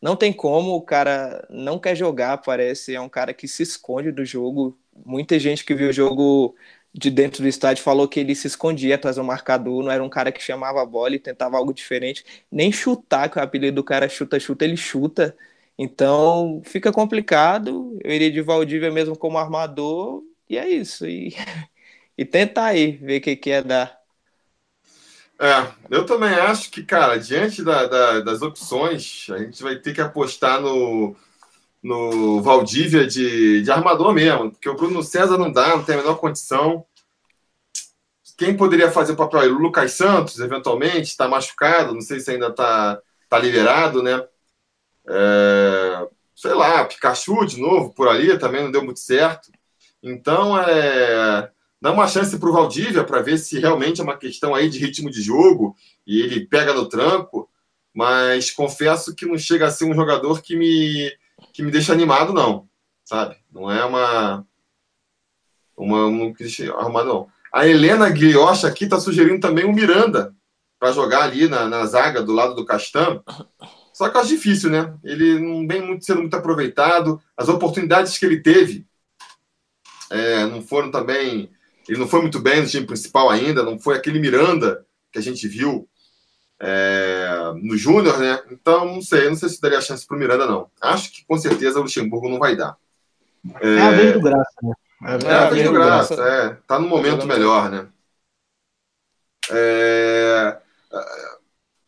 não tem como, o cara não quer jogar, parece, é um cara que se esconde do jogo. Muita gente que viu o jogo de dentro do estádio falou que ele se escondia atrás do marcador, não era um cara que chamava a bola e tentava algo diferente, nem chutar, que o apelido do cara chuta, chuta, ele chuta. Então fica complicado. Eu iria de Valdívia mesmo como armador, e é isso. E, e tentar aí ver o que, que é dar. É, eu também acho que, cara, diante da, da, das opções, a gente vai ter que apostar no, no Valdívia de, de armador mesmo, porque o Bruno César não dá, não tem a menor condição. Quem poderia fazer o papel aí? O Lucas Santos, eventualmente, está machucado, não sei se ainda está tá liberado, né? É, sei lá, Pikachu de novo por ali, também não deu muito certo. Então, é, dá uma chance para o Valdívia para ver se realmente é uma questão aí de ritmo de jogo e ele pega no tranco, mas confesso que não chega a ser um jogador que me que me deixa animado, não. Sabe? Não é uma. Uma. Não arrumar, não. A Helena Guilhocha aqui está sugerindo também o Miranda para jogar ali na, na zaga do lado do Castan. Só que eu acho difícil, né? Ele não vem muito, sendo muito aproveitado. As oportunidades que ele teve é, não foram também. Ele não foi muito bem no time principal ainda, não foi aquele Miranda que a gente viu é, no Júnior, né? Então, não sei, não sei se daria chance para o Miranda, não. Acho que com certeza o Luxemburgo não vai dar. É, é a vez do Graça, né? É, é a vez do Graça, é. Tá no momento melhor, né? É...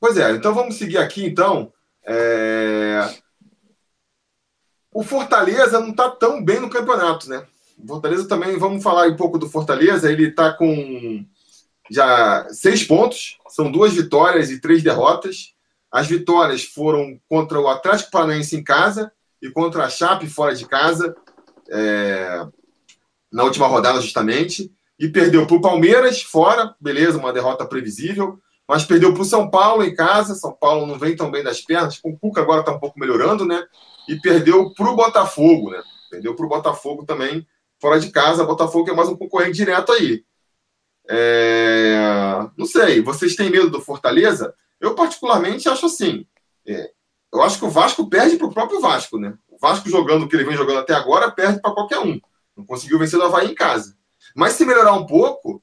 Pois é, então vamos seguir aqui, então. É... O Fortaleza não está tão bem no campeonato, né? O Fortaleza também, vamos falar um pouco do Fortaleza, ele está com já seis pontos, são duas vitórias e três derrotas. As vitórias foram contra o Atlético Paranaense em casa e contra a Chape fora de casa, é, na última rodada, justamente. E perdeu para o Palmeiras fora, beleza, uma derrota previsível, mas perdeu para o São Paulo em casa. São Paulo não vem tão bem das pernas, com o Cuca agora está um pouco melhorando, né? E perdeu para o Botafogo, né? Perdeu para o Botafogo também fora de casa. Botafogo é mais um concorrente direto aí. É... Não sei, vocês têm medo do Fortaleza? Eu, particularmente, acho assim. É... Eu acho que o Vasco perde para o próprio Vasco, né? O Vasco jogando o que ele vem jogando até agora, perde para qualquer um. Não conseguiu vencer o Havaí em casa. Mas se melhorar um pouco,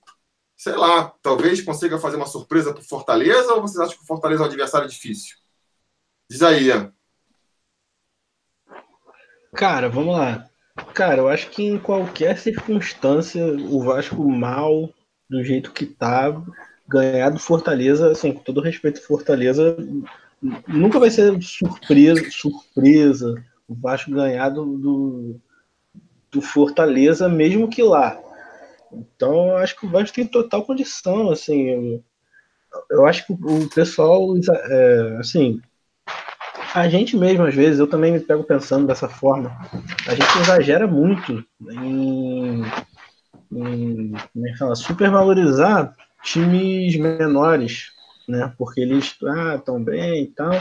sei lá, talvez consiga fazer uma surpresa para o Fortaleza ou vocês acham que o Fortaleza é um adversário difícil? Diz aí, Ian. Cara, vamos lá. Cara, eu acho que em qualquer circunstância, o Vasco mal do jeito que tá, ganhar do Fortaleza, assim, com todo respeito Fortaleza, nunca vai ser surpresa, surpresa o Vasco ganhar do, do, do Fortaleza, mesmo que lá. Então, acho que o Vasco tem total condição, assim, eu, eu acho que o pessoal, é, assim, a gente mesmo, às vezes, eu também me pego pensando dessa forma, a gente exagera muito em em como é que fala, supervalorizar times menores, né? Porque eles ah, estão bem e tal.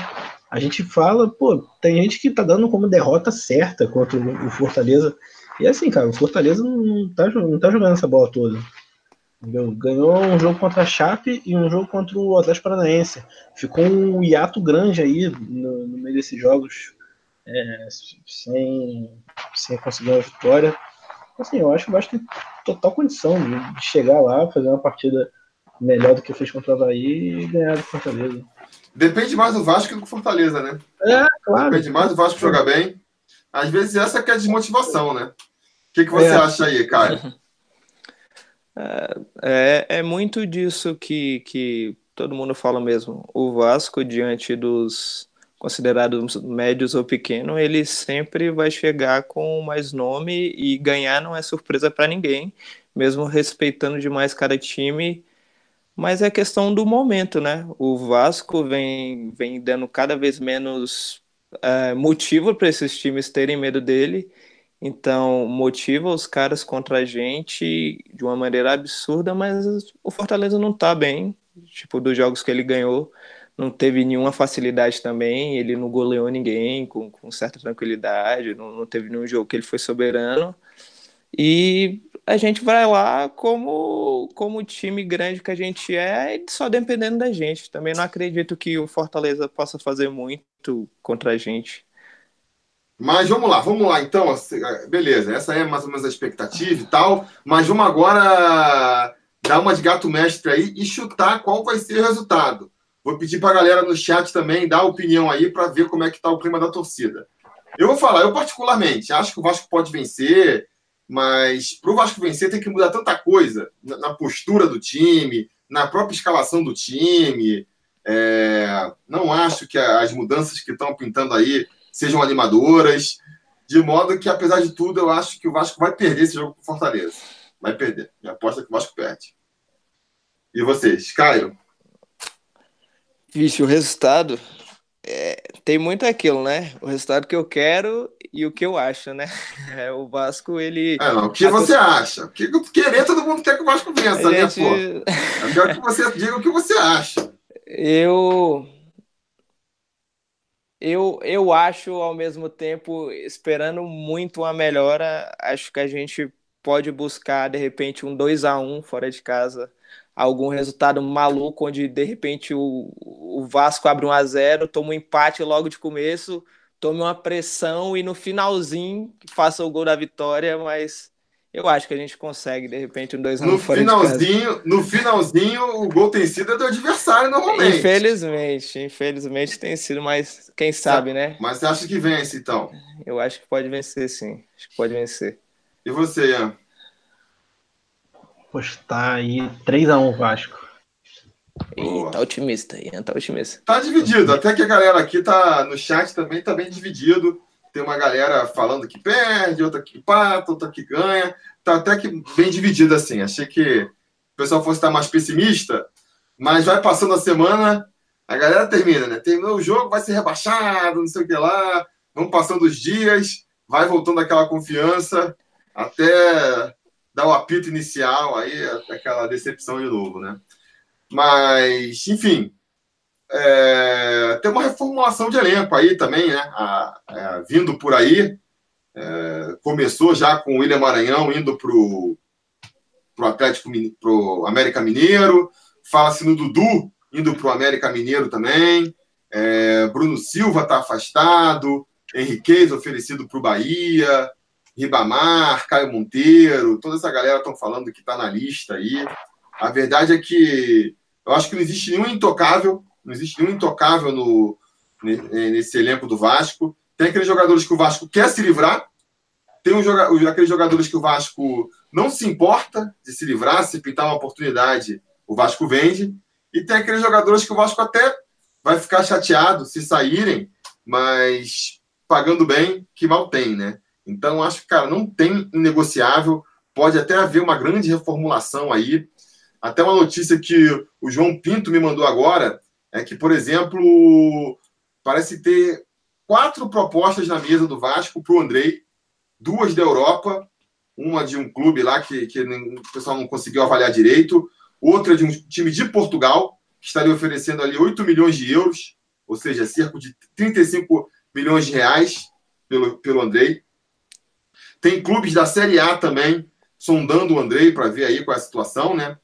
A gente fala, pô, tem gente que tá dando como derrota certa contra o Fortaleza. E assim, cara, o Fortaleza não tá, não tá jogando essa bola toda. Entendeu? Ganhou um jogo contra a Chape e um jogo contra o Atlético Paranaense. Ficou um hiato grande aí no, no meio desses jogos, é, sem, sem conseguir uma vitória. Assim, eu acho que o Vasco tem total condição de, de, chegar lá, fazer uma partida melhor do que fez contra o Havaí e ganhar do Fortaleza. Depende mais do Vasco do que do Fortaleza, né? É, claro. Depende mais do Vasco jogar bem. Às vezes essa que é a desmotivação, né? O que, que você é. acha aí, Caio? É, é, é muito disso que, que todo mundo fala mesmo. O Vasco, diante dos considerados médios ou pequenos, ele sempre vai chegar com mais nome e ganhar não é surpresa para ninguém, mesmo respeitando demais cada time. Mas é questão do momento, né? O Vasco vem, vem dando cada vez menos é, motivo para esses times terem medo dele. Então, motiva os caras contra a gente de uma maneira absurda, mas o Fortaleza não tá bem, tipo, dos jogos que ele ganhou não teve nenhuma facilidade também, ele não goleou ninguém com, com certa tranquilidade, não, não teve nenhum jogo que ele foi soberano. E a gente vai lá como como time grande que a gente é, só dependendo da gente. Também não acredito que o Fortaleza possa fazer muito contra a gente. Mas vamos lá, vamos lá então. Beleza, essa é mais ou menos a expectativa e tal. Mas vamos agora dar uma de gato mestre aí e chutar qual vai ser o resultado. Vou pedir para a galera no chat também dar opinião aí para ver como é que está o clima da torcida. Eu vou falar, eu particularmente acho que o Vasco pode vencer, mas para o Vasco vencer tem que mudar tanta coisa na postura do time, na própria escalação do time. É, não acho que as mudanças que estão pintando aí sejam animadoras. De modo que, apesar de tudo, eu acho que o Vasco vai perder esse jogo com Fortaleza. Vai perder. Minha aposta é que o Vasco perde. E vocês, Caio? Vixe, o resultado é, tem muito aquilo, né? O resultado que eu quero e o que eu acho, né? É, o Vasco, ele. É, não, o que você acha? O que querer, todo mundo quer que o Vasco vença, né, gente... né, pô? É melhor que você diga o que você acha. Eu. Eu, eu acho, ao mesmo tempo, esperando muito uma melhora, acho que a gente pode buscar, de repente, um 2 a 1 fora de casa algum resultado maluco, onde de repente o, o Vasco abre um a 0 toma um empate logo de começo, tome uma pressão e no finalzinho faça o gol da vitória, mas eu acho que a gente consegue, de repente, um 2x1 no finalzinho, No finalzinho, o gol tem sido do adversário normalmente. Infelizmente, infelizmente tem sido, mas quem sabe, né? Mas você acha que vence, então? Eu acho que pode vencer, sim. Acho que pode vencer. E você, Ian? Postar aí 3x1 Vasco. Ih, tá otimista, Ian, tá otimista. Tá dividido, até que a galera aqui tá no chat também tá bem dividido. Tem uma galera falando que perde, outra que empata, outra que ganha. Tá até que bem dividido assim. Achei que o pessoal fosse estar mais pessimista, mas vai passando a semana, a galera termina, né? Terminou o jogo, vai ser rebaixado, não sei o que lá. Vão passando os dias, vai voltando aquela confiança até dar o apito inicial, aí aquela decepção de novo, né? Mas, enfim, é, tem uma reformulação de elenco aí também, né? A, a, é, vindo por aí. É, começou já com o William Maranhão indo para o Atlético para o América Mineiro. Fala-se no Dudu indo para o América Mineiro também. É, Bruno Silva está afastado. Henriquez oferecido para o Bahia. Ribamar, Caio Monteiro, toda essa galera estão falando que está na lista aí. A verdade é que eu acho que não existe nenhum intocável não existe nenhum intocável no, nesse elenco do Vasco. Tem aqueles jogadores que o Vasco quer se livrar, tem um, aqueles jogadores que o Vasco não se importa de se livrar, se pintar uma oportunidade, o Vasco vende, e tem aqueles jogadores que o Vasco até vai ficar chateado se saírem, mas pagando bem, que mal tem, né? Então, acho que, cara, não tem inegociável, pode até haver uma grande reformulação aí. Até uma notícia que o João Pinto me mandou agora, é que, por exemplo, parece ter quatro propostas na mesa do Vasco para o Andrei, duas da Europa, uma de um clube lá que, que o pessoal não conseguiu avaliar direito, outra de um time de Portugal, que estaria oferecendo ali 8 milhões de euros, ou seja, cerca de 35 milhões de reais pelo, pelo Andrei. Tem clubes da Série A também sondando o Andrei para ver aí qual é a situação, né?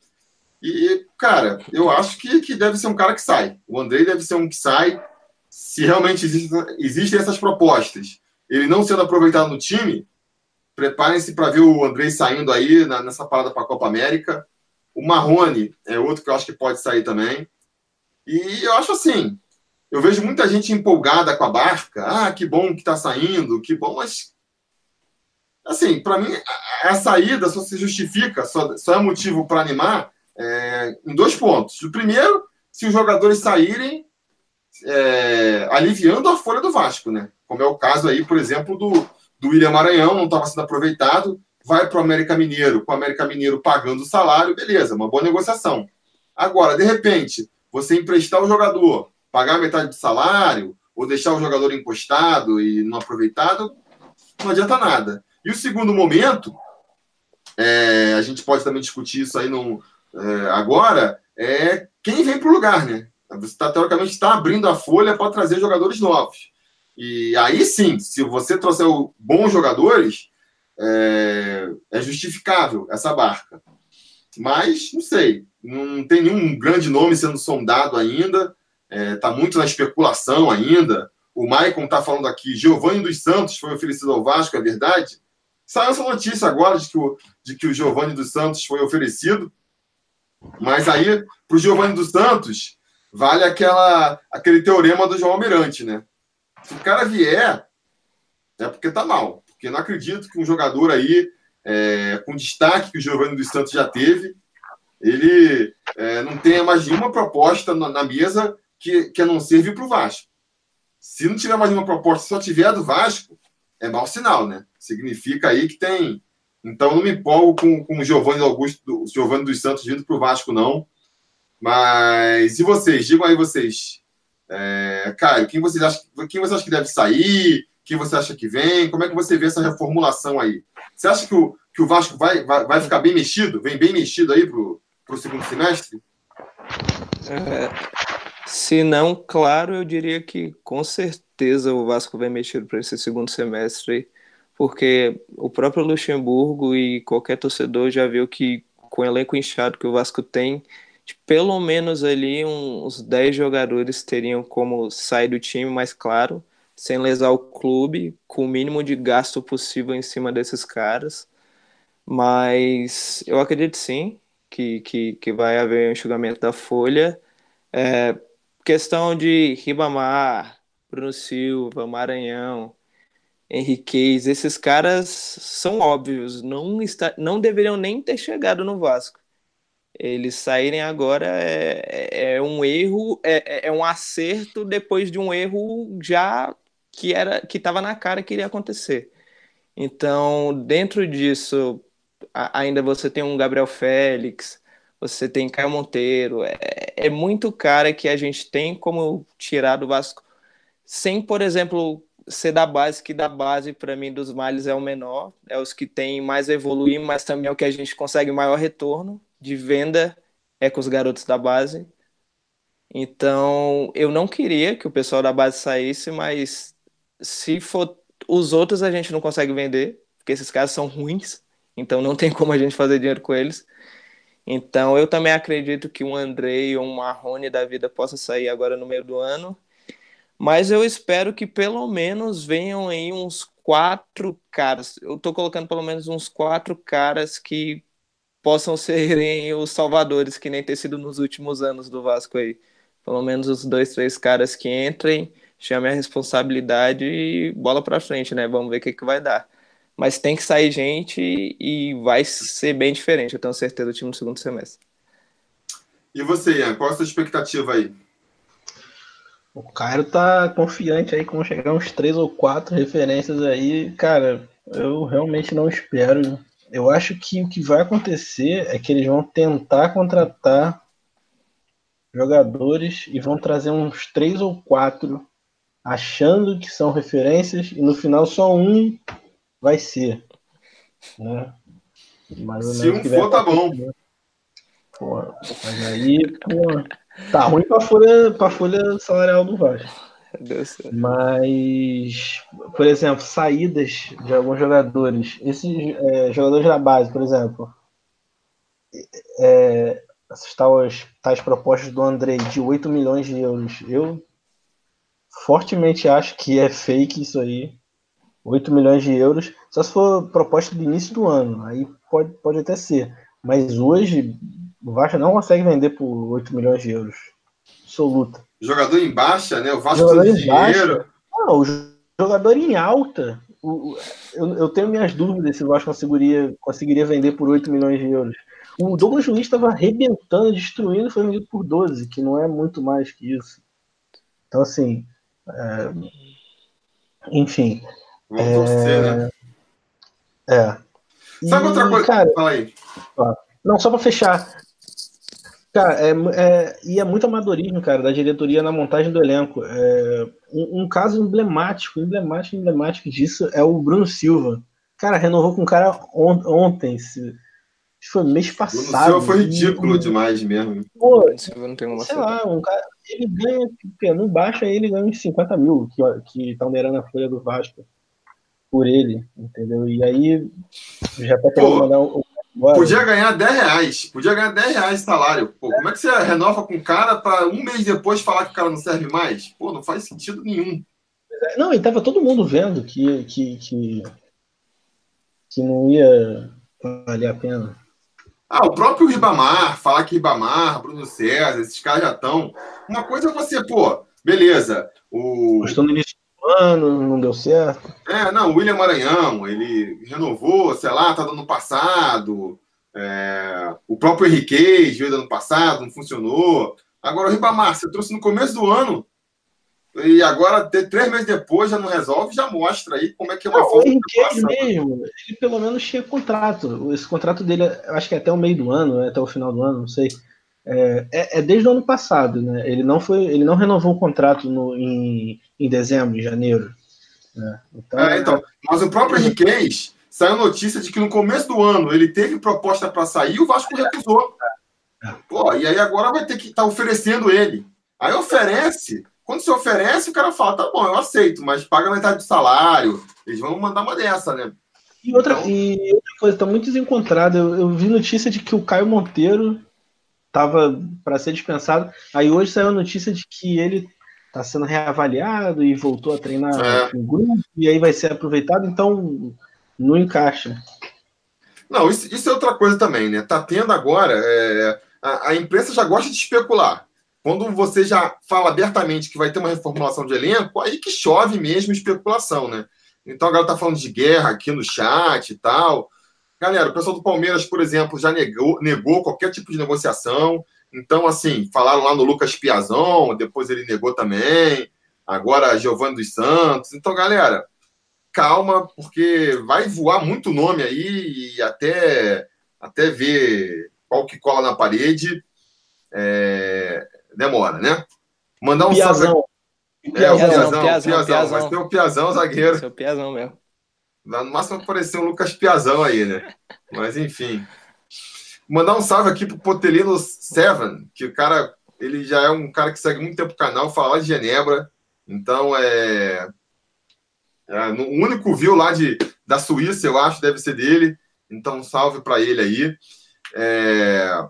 E, cara, eu acho que, que deve ser um cara que sai. O Andrei deve ser um que sai. Se realmente existem, existem essas propostas, ele não sendo aproveitado no time, preparem-se para ver o Andrei saindo aí na, nessa parada para a Copa América. O Marrone é outro que eu acho que pode sair também. E eu acho assim, eu vejo muita gente empolgada com a barca. Ah, que bom que está saindo, que bom, mas assim, para mim a, a, saída só se justifica, só, só é motivo para animar é, em dois pontos. O primeiro, se os jogadores saírem é, aliviando a folha do Vasco, né? Como é o caso aí, por exemplo, do, do William Maranhão, não estava sendo aproveitado, vai para o América Mineiro, com o América Mineiro pagando o salário, beleza, uma boa negociação. Agora, de repente, você emprestar o jogador, pagar metade do salário, ou deixar o jogador encostado e não aproveitado, não adianta nada. E o segundo momento, é, a gente pode também discutir isso aí num, é, agora é quem vem para o lugar, né? Você tá, teoricamente está abrindo a folha para trazer jogadores novos. E aí sim, se você trouxer bons jogadores, é, é justificável essa barca. Mas, não sei, não tem nenhum grande nome sendo sondado ainda, está é, tá muito na especulação ainda. O Maicon está falando aqui, Giovanni dos Santos foi oferecido ao Vasco, é verdade? Saiu essa notícia agora de que o, de que o Giovanni dos Santos foi oferecido. Mas aí, para o Giovanni dos Santos, vale aquela, aquele teorema do João Almirante, né? Se o cara vier, é porque tá mal. Porque não acredito que um jogador aí, é, com destaque que o Giovanni dos Santos já teve, ele é, não tenha mais nenhuma proposta na, na mesa que, que não serve para o Vasco. Se não tiver mais nenhuma proposta, só tiver do Vasco, é mau sinal, né? Significa aí que tem então, não me empolgo com, com o Giovanni Augusto, o Giovanni dos Santos vindo para o Vasco, não. Mas e vocês? Digam aí vocês. É, Caio, quem vocês, acham, quem você acha que deve sair? Quem você acha que vem? Como é que você vê essa reformulação aí? Você acha que o, que o Vasco vai, vai, vai ficar bem mexido? Vem bem mexido aí para o segundo semestre? É, se não, claro, eu diria que com certeza o Vasco vai mexido para esse segundo semestre porque o próprio Luxemburgo e qualquer torcedor já viu que com o elenco inchado que o Vasco tem, pelo menos ali uns 10 jogadores teriam como sair do time, mais claro, sem lesar o clube, com o mínimo de gasto possível em cima desses caras. Mas eu acredito sim que, que, que vai haver um enxugamento da folha. É, questão de Ribamar, Bruno Silva, Maranhão, Henriquez, esses caras são óbvios, não, está, não deveriam nem ter chegado no Vasco. Eles saírem agora é, é, é um erro, é, é, é um acerto depois de um erro já que era que estava na cara que iria acontecer. Então, dentro disso, ainda você tem um Gabriel Félix, você tem Caio Monteiro, é, é muito cara que a gente tem como tirar do Vasco, sem, por exemplo, ser da base, que da base, para mim, dos males é o menor, é os que tem mais evoluir, mas também é o que a gente consegue maior retorno de venda, é com os garotos da base. Então, eu não queria que o pessoal da base saísse, mas se for os outros a gente não consegue vender, porque esses caras são ruins, então não tem como a gente fazer dinheiro com eles. Então eu também acredito que um Andrei ou um Marrone da vida possa sair agora no meio do ano. Mas eu espero que pelo menos venham aí uns quatro caras. Eu tô colocando pelo menos uns quatro caras que possam serem os salvadores, que nem ter sido nos últimos anos do Vasco aí. Pelo menos os dois, três caras que entrem chame a responsabilidade e bola para frente, né? Vamos ver o que, que vai dar. Mas tem que sair gente e vai ser bem diferente, eu tenho certeza, do time no segundo semestre. E você, Ian, qual a sua expectativa aí? O Cairo tá confiante aí com chegar uns três ou quatro referências aí. Cara, eu realmente não espero. Eu acho que o que vai acontecer é que eles vão tentar contratar jogadores e vão trazer uns três ou quatro achando que são referências e no final só um vai ser. Né? Se um for, tá bom. Pô, mas aí, pô, tá ruim pra folha, pra folha salarial do Vasco. Mas, por exemplo, saídas de alguns jogadores. Esses é, jogadores da base, por exemplo. É, essas tais, tais propostas do Andrei de 8 milhões de euros. Eu fortemente acho que é fake isso aí. 8 milhões de euros, só se for proposta do início do ano, aí pode, pode até ser. Mas hoje o Vasco não consegue vender por 8 milhões de euros. Absoluta. Jogador em baixa, né? O Vasco jogador em. Baixa, não, o jogador em alta. O, eu, eu, tenho minhas dúvidas se o Vasco conseguiria, conseguiria vender por 8 milhões de euros. O Douglas Luiz estava arrebentando, destruindo, foi vendido por 12, que não é muito mais que isso. Então, assim, é, enfim. Vamos é, torcer, né? É. Sabe e, outra coisa? Cara, Fala aí. Não, só para fechar. Cara, é, é, e é muito amadorismo, cara, da diretoria na montagem do elenco. É, um, um, caso emblemático, emblemático, emblemático disso é o Bruno Silva. Cara, renovou com o cara on, ontem. Se, foi mês passado. O foi ridículo e, demais mesmo. Pô, não tem uma sei lá, um cara, ele ganha, no baixo aí ele ganha uns 50 mil que estão derando a folha do Vasco por ele, entendeu? E aí já tá querendo mandar um. Podia ganhar 10 reais. Podia ganhar 10 reais de salário. Pô, como é que você renova com o cara para um mês depois falar que o cara não serve mais? Pô, não faz sentido nenhum. Não, e tava todo mundo vendo que, que, que, que não ia valer a pena. Ah, o próprio Ribamar, falar que Ribamar, Bruno César, esses caras já estão. Uma coisa é você, pô, beleza. O... Gostou no início ano, não deu certo. É, não, o William Maranhão, ele renovou, sei lá, tá do ano passado. É... O próprio Henriquez veio do ano passado, não funcionou. Agora, o Ribamar, você trouxe no começo do ano, e agora, três meses depois, já não resolve, já mostra aí como é que é uma não, forma. O mesmo, ele pelo menos tinha contrato. Esse contrato dele, acho que é até o meio do ano, é até o final do ano, não sei. É, é, é, desde o ano passado, né? Ele não foi, ele não renovou o contrato no, em, em dezembro, em janeiro. Né? Então, é, então, mas o próprio Henriquez saiu notícia de que no começo do ano ele teve proposta para sair e o Vasco recusou. É. Pô, e aí agora vai ter que estar tá oferecendo ele. Aí oferece quando se oferece, o cara fala, tá bom, eu aceito, mas paga metade do salário. Eles vão mandar uma dessa, né? E outra, então... e outra coisa, tá muito desencontrada. Eu, eu, vi notícia de que o Caio Monteiro tava para ser dispensado. Aí hoje saiu a notícia de que ele tá sendo reavaliado e voltou a treinar é. no grupo, e aí vai ser aproveitado, então não encaixa. Não, isso, isso, é outra coisa também, né? Tá tendo agora. É, a, a, imprensa já gosta de especular. Quando você já fala abertamente que vai ter uma reformulação de elenco, aí que chove mesmo especulação, né? Então a galera tá falando de guerra aqui no chat e tal. Galera, o pessoal do Palmeiras, por exemplo, já negou, negou qualquer tipo de negociação. Então, assim, falaram lá no Lucas Piazon, depois ele negou também. Agora Giovanni dos Santos. Então, galera, calma, porque vai voar muito nome aí e até, até ver qual que cola na parede é, demora, né? Mandar um Piazão. salve. É, o Piazão, Piazão, Piazão, Piazão. Mas tem o Piazão, zagueiro. Seu Piazão mesmo. No máximo aparecer um Lucas Piazão aí, né? Mas enfim. Mandar um salve aqui pro Potelino Seven, que o cara, ele já é um cara que segue muito tempo o canal, fala de Genebra. Então é é, o único view lá de, da Suíça, eu acho, deve ser dele. Então, salve para ele aí. É...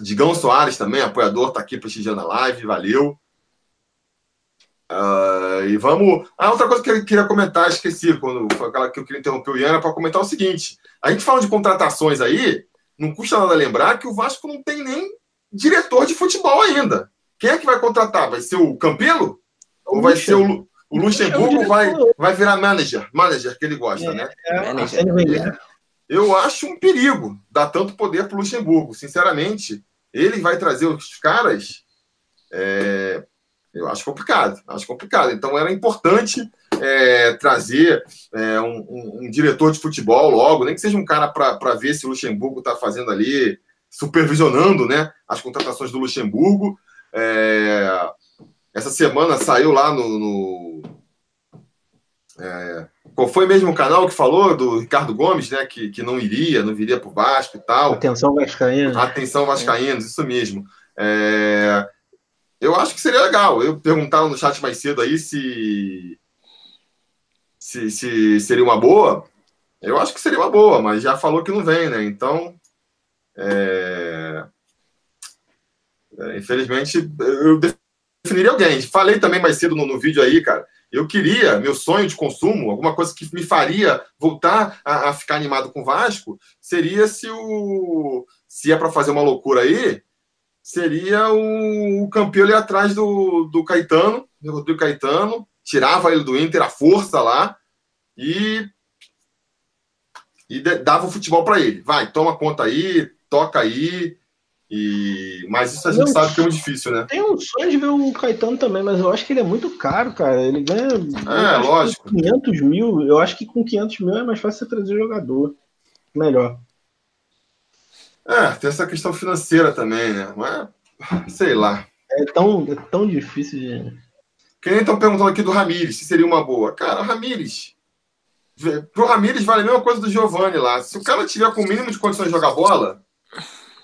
Digão Soares também, apoiador, está aqui prestigiando a live, valeu. Uh, e vamos. Ah, outra coisa que eu queria comentar, esqueci, quando foi aquela que eu queria interromper o Ian, era para comentar o seguinte: a gente fala de contratações aí, não custa nada lembrar que o Vasco não tem nem diretor de futebol ainda. Quem é que vai contratar? Vai ser o Campelo? Ou vai ser o, o Luxemburgo vai, vai virar manager, manager que ele gosta, é, né? É, eu acho um perigo dar tanto poder para o Luxemburgo. Sinceramente, ele vai trazer os caras. É, eu acho complicado, acho complicado. Então era importante é, trazer é, um, um, um, diretor de futebol logo, nem que seja um cara para ver se o Luxemburgo está fazendo ali, supervisionando né, as contratações do Luxemburgo. É, essa semana saiu lá no. no é, qual foi mesmo o canal que falou do Ricardo Gomes, né? Que, que não iria, não viria para o Vasco e tal. Atenção Vascaínos. Atenção Vascaínos, isso mesmo. É, eu acho que seria legal. Eu perguntava no chat mais cedo aí se, se, se seria uma boa. Eu acho que seria uma boa, mas já falou que não vem, né? Então, é... É, infelizmente, eu definiria alguém. Falei também mais cedo no, no, vídeo aí, cara. Eu queria, meu sonho de consumo, alguma coisa que me faria voltar a, a ficar animado com o Vasco, seria se o. Se é para fazer uma loucura aí, seria o, o campeão ali atrás do, do Caetano, do Rodrigo Caetano, tirava ele do Inter, a força lá, e. E dava o futebol para ele. Vai, toma conta aí, toca aí, e... Mas isso a gente sabe que é muito difícil, né? Tem um sonho de ver o Caetano também, mas eu acho que ele é muito caro, cara. Ele ganha. É, lógico. 500 mil, eu acho que com 500 mil é mais fácil você trazer jogador. Melhor. É, tem essa questão financeira também, né? Mas, sei lá. É tão, é tão difícil de. Quem estão perguntando aqui do Ramires, se seria uma boa. Cara, o Ramires. Pro Ramires vale a mesma coisa do Giovanni lá. Se o cara tiver com o mínimo de condições de jogar bola,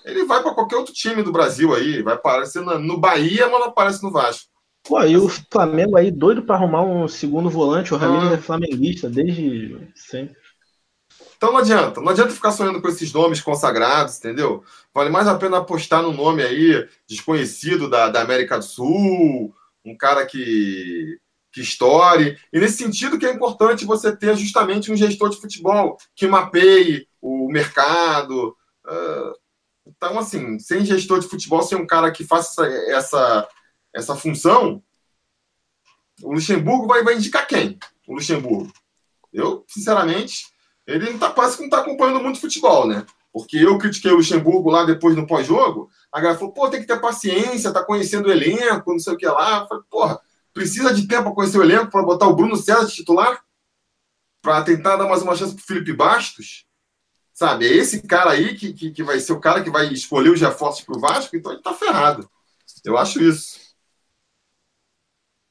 ele vai para qualquer outro time do Brasil aí, vai aparecer no Bahia, mas não aparece no Vasco. Pô, e o Flamengo aí doido para arrumar um segundo volante, o Ramiro ah. é flamenguista desde sempre. Então não adianta, não adianta ficar sonhando com esses nomes consagrados, entendeu? Vale mais a pena apostar no nome aí desconhecido da, da América do Sul, um cara que, que estoure. E nesse sentido que é importante você ter justamente um gestor de futebol que mapeie o mercado, uh, então, assim, sem gestor de futebol, sem um cara que faça essa, essa, essa função, o Luxemburgo vai, vai indicar quem? O Luxemburgo. Eu, sinceramente, ele não tá, parece que não está acompanhando muito futebol, né? Porque eu critiquei o Luxemburgo lá depois no pós-jogo. A galera falou, pô, tem que ter paciência, tá conhecendo o elenco, não sei o que lá. Eu falei, porra, precisa de tempo para conhecer o elenco, para botar o Bruno César de titular? Para tentar dar mais uma chance pro Felipe Bastos? Sabe? É esse cara aí que, que, que vai ser o cara que vai escolher os reforços para o Vasco, então ele tá ferrado. Eu acho isso.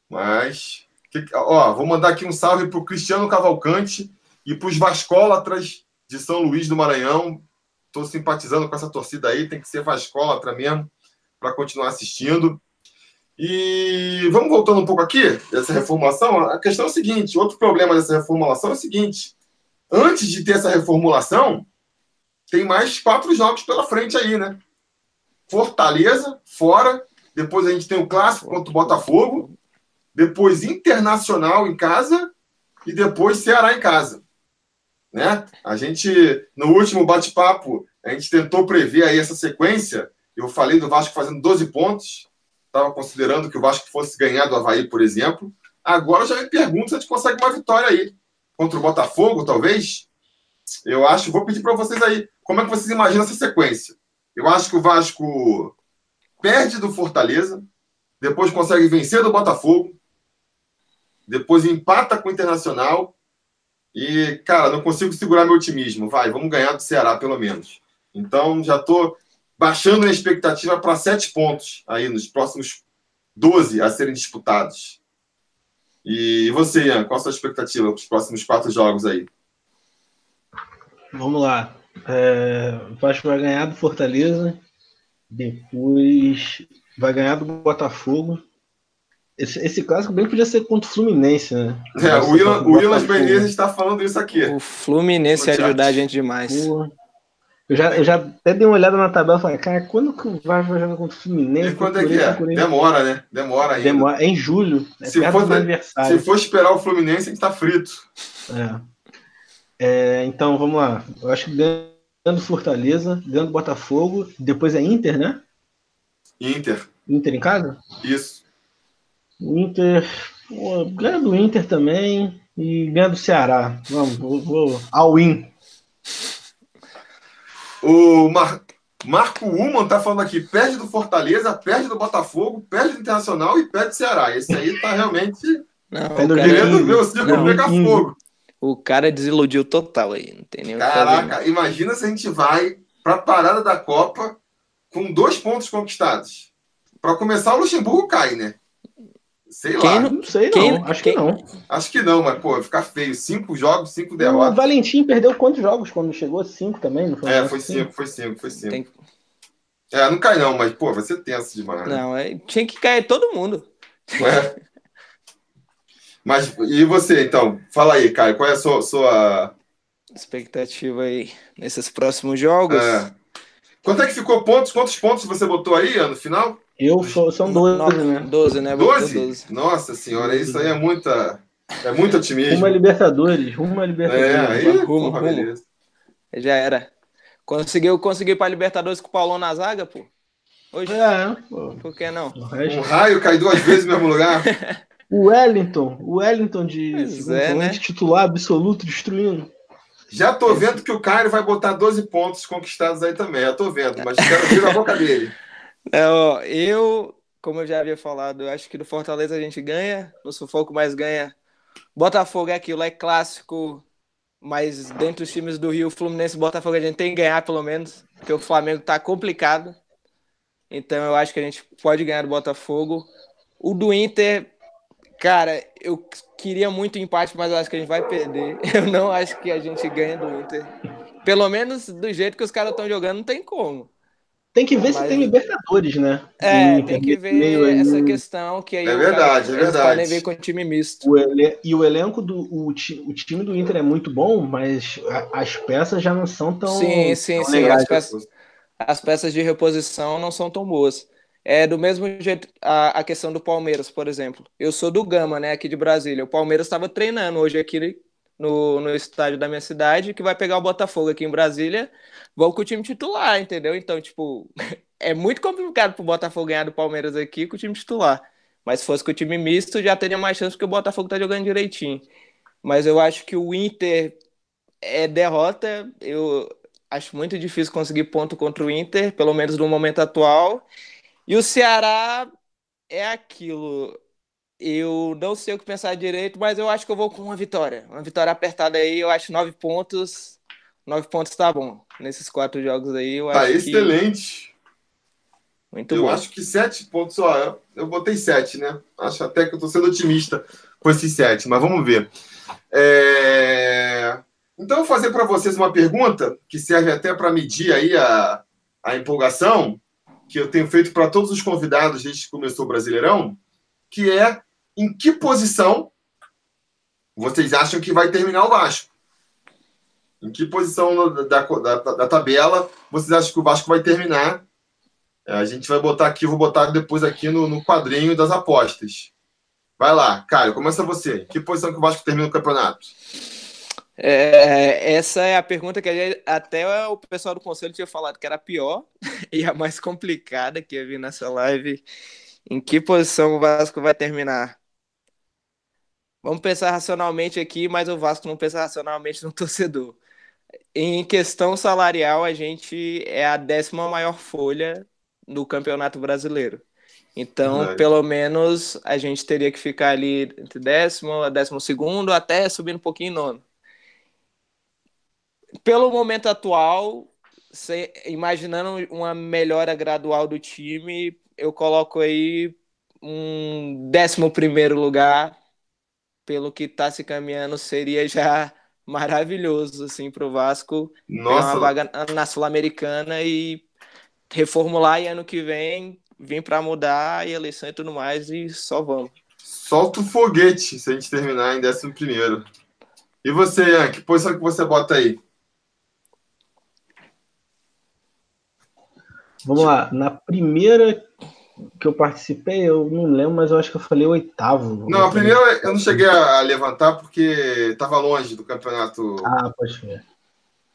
Mas. Que, ó, vou mandar aqui um salve pro Cristiano Cavalcante e para os Vascólatras de São Luís do Maranhão. Estou simpatizando com essa torcida aí, tem que ser Vascólatra mesmo, para continuar assistindo. E vamos voltando um pouco aqui, dessa reformulação. A questão é o seguinte: outro problema dessa reformulação é o seguinte: antes de ter essa reformulação, tem mais quatro jogos pela frente aí, né? Fortaleza, fora. Depois a gente tem o clássico contra o Botafogo. Depois Internacional em casa. E depois Ceará em casa. Né? A gente, no último bate-papo, a gente tentou prever aí essa sequência. Eu falei do Vasco fazendo 12 pontos. Estava considerando que o Vasco fosse ganhar do Havaí, por exemplo. Agora eu já me pergunto se a gente consegue uma vitória aí. Contra o Botafogo, talvez. Eu acho, vou pedir para vocês aí, como é que vocês imaginam essa sequência? Eu acho que o Vasco perde do Fortaleza, depois consegue vencer do Botafogo, depois empata com o Internacional e, cara, não consigo segurar meu otimismo. Vai, vamos ganhar do Ceará, pelo menos. Então, já estou baixando a expectativa para sete pontos aí nos próximos 12 a serem disputados. E você, Ian, qual a sua expectativa para os próximos quatro jogos aí? Vamos lá. É, Vasco vai ganhar do Fortaleza, depois vai ganhar do Botafogo. Esse, esse clássico bem podia ser contra o Fluminense, né? É, o Willan, o Willan Benítez está falando isso aqui. O Fluminense ia ajudar a gente demais. Porra. Eu já, eu já até dei uma olhada na tabela e falei, cara, quando que o Vasco vai jogar contra o Fluminense? E quando é que é? Demora, né? Demora ainda. Demora. É em julho. É se, for, se for esperar o Fluminense, a gente tá frito. É. é então, vamos lá. Eu acho que ganhando Fortaleza, ganhando Botafogo, depois é Inter, né? Inter. Inter em casa? Isso. Inter. ganha do Inter também e ganha do Ceará. Vamos, vou, vou all in. O Mar... Marco Uman tá falando aqui: perde do Fortaleza, perde do Botafogo, perde do Internacional e perde do Ceará. Esse aí tá realmente não, querendo ver o circo pegar fogo. O cara desiludiu total aí, não tem nem Caraca, imagina se a gente vai pra parada da Copa com dois pontos conquistados. Para começar, o Luxemburgo cai, né? Sei quem lá. Não, não sei, quem, não. Acho quem... que não. Acho que não, mas, pô, ficar feio. Cinco jogos, cinco derrotas. O Valentim perdeu quantos jogos quando chegou? Cinco também, não foi? É, foi cinco, cinco, foi cinco, foi cinco. Tem... É, não cai não, mas, pô, vai ser tenso demais. Não, é... tinha que cair todo mundo. É. Mas, e você, então? Fala aí, Caio, qual é a sua... sua... Expectativa aí nesses próximos jogos? É. Quanto é que ficou pontos? Quantos pontos você botou aí no final? Eu sou, são 12, né? 12, né? 12? 12? Nossa senhora, isso aí é muita. É muito otimismo. Uma Libertadores, uma Libertadores. É, aí, rumo, porra, rumo. beleza. Já era. Conseguiu conseguir para Libertadores com o Paulão na zaga, pô? Hoje? É, pô. Por que não? Um raio cai duas vezes no mesmo lugar. o Wellington, o Wellington de é, né? titular absoluto, destruindo. Já tô vendo que o Caio vai botar 12 pontos conquistados aí também. Já tô vendo, mas quero ver a boca dele. É, eu, como eu já havia falado, eu acho que no Fortaleza a gente ganha, no sufoco mais ganha. Botafogo é aquilo, é clássico, mas dentro dos times do Rio, Fluminense e Botafogo a gente tem que ganhar pelo menos, porque o Flamengo tá complicado. Então eu acho que a gente pode ganhar do Botafogo. O do Inter, cara, eu queria muito empate, mas eu acho que a gente vai perder. Eu não acho que a gente ganha do Inter. Pelo menos do jeito que os caras estão jogando, não tem como. Tem que ver Mas... se tem Libertadores, né? É, Inter, tem que ver essa aí. questão que aí é verdade, cara, é verdade. podem ver com o time misto. O ele... E o elenco do o, o, time do Inter é muito bom, mas as peças já não são tão Sim, sim, tão sim, as peças, as peças de reposição não são tão boas. É do mesmo jeito a, a questão do Palmeiras, por exemplo. Eu sou do Gama, né, aqui de Brasília. O Palmeiras estava treinando hoje aqui no, no estádio da minha cidade, que vai pegar o Botafogo aqui em Brasília vão com o time titular, entendeu? Então, tipo, é muito complicado pro Botafogo ganhar do Palmeiras aqui com o time titular. Mas se fosse com o time misto, já teria mais chance porque o Botafogo tá jogando direitinho. Mas eu acho que o Inter é derrota. Eu acho muito difícil conseguir ponto contra o Inter, pelo menos no momento atual. E o Ceará é aquilo. Eu não sei o que pensar direito, mas eu acho que eu vou com uma vitória. Uma vitória apertada aí, eu acho nove pontos. Nove pontos tá bom. Nesses quatro jogos aí, eu tá acho excelente. Que... Muito eu bom. acho que sete pontos, ó, eu, botei sete, né? Acho até que eu tô sendo otimista com esses sete, mas vamos ver. É... Então, eu vou fazer para vocês uma pergunta que serve até para medir aí a, a empolgação que eu tenho feito para todos os convidados desde que começou o Brasileirão, que é em que posição vocês acham que vai terminar o Vasco? Em que posição da, da, da, tabela vocês acham que o Vasco vai terminar? É, a gente vai botar aqui, vou botar depois aqui no, no quadrinho das apostas. Vai lá, Caio, começa você. Em que posição que o Vasco termina o campeonato? É, essa é a pergunta que até o pessoal do conselho tinha falado que era a pior e a mais complicada que eu vi nessa live. Em que posição o Vasco vai terminar? Vamos pensar racionalmente aqui, mas o Vasco não pensa racionalmente no torcedor. Em questão salarial, a gente é a décima maior folha no Campeonato Brasileiro. Então, Verdade. pelo menos, a gente teria que ficar ali entre décimo a décimo segundo, até subindo um pouquinho nono. Pelo momento atual, se, imaginando uma melhora gradual do time, eu coloco aí um décimo primeiro lugar, pelo que está se caminhando, seria já maravilhoso assim para o Vasco Nossa. uma vaga na Sul-Americana e reformular e ano que vem vir para mudar e eleição e tudo mais e só vamos. Solta o foguete se a gente terminar em décimo primeiro. E você, Ian, que posição que você bota aí? Vamos lá, na primeira que eu participei, eu não lembro, mas eu acho que eu falei oitavo. Não, a primeira eu não cheguei a levantar porque estava longe do campeonato. Ah, pode ser.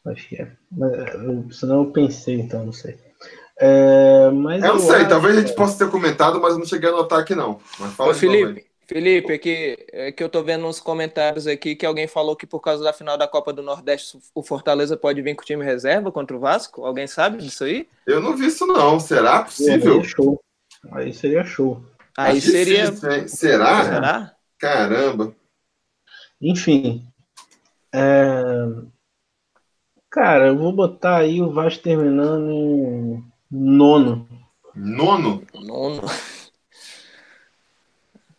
Pode ser. Mas, senão eu pensei, então, não sei. É, mas eu não sei, acho... talvez a gente possa ter comentado, mas eu não cheguei a anotar aqui, não. Mas fala Ô, Felipe, Felipe, é que, é que eu tô vendo uns comentários aqui que alguém falou que por causa da final da Copa do Nordeste o Fortaleza pode vir com o time reserva contra o Vasco. Alguém sabe disso aí? Eu não vi isso, não. Será possível? É, show. Aí seria show. Aí Acho seria. Difícil, Será? Será? Caramba. Enfim. É... Cara, eu vou botar aí o Vasco terminando em nono. Nono? Nono.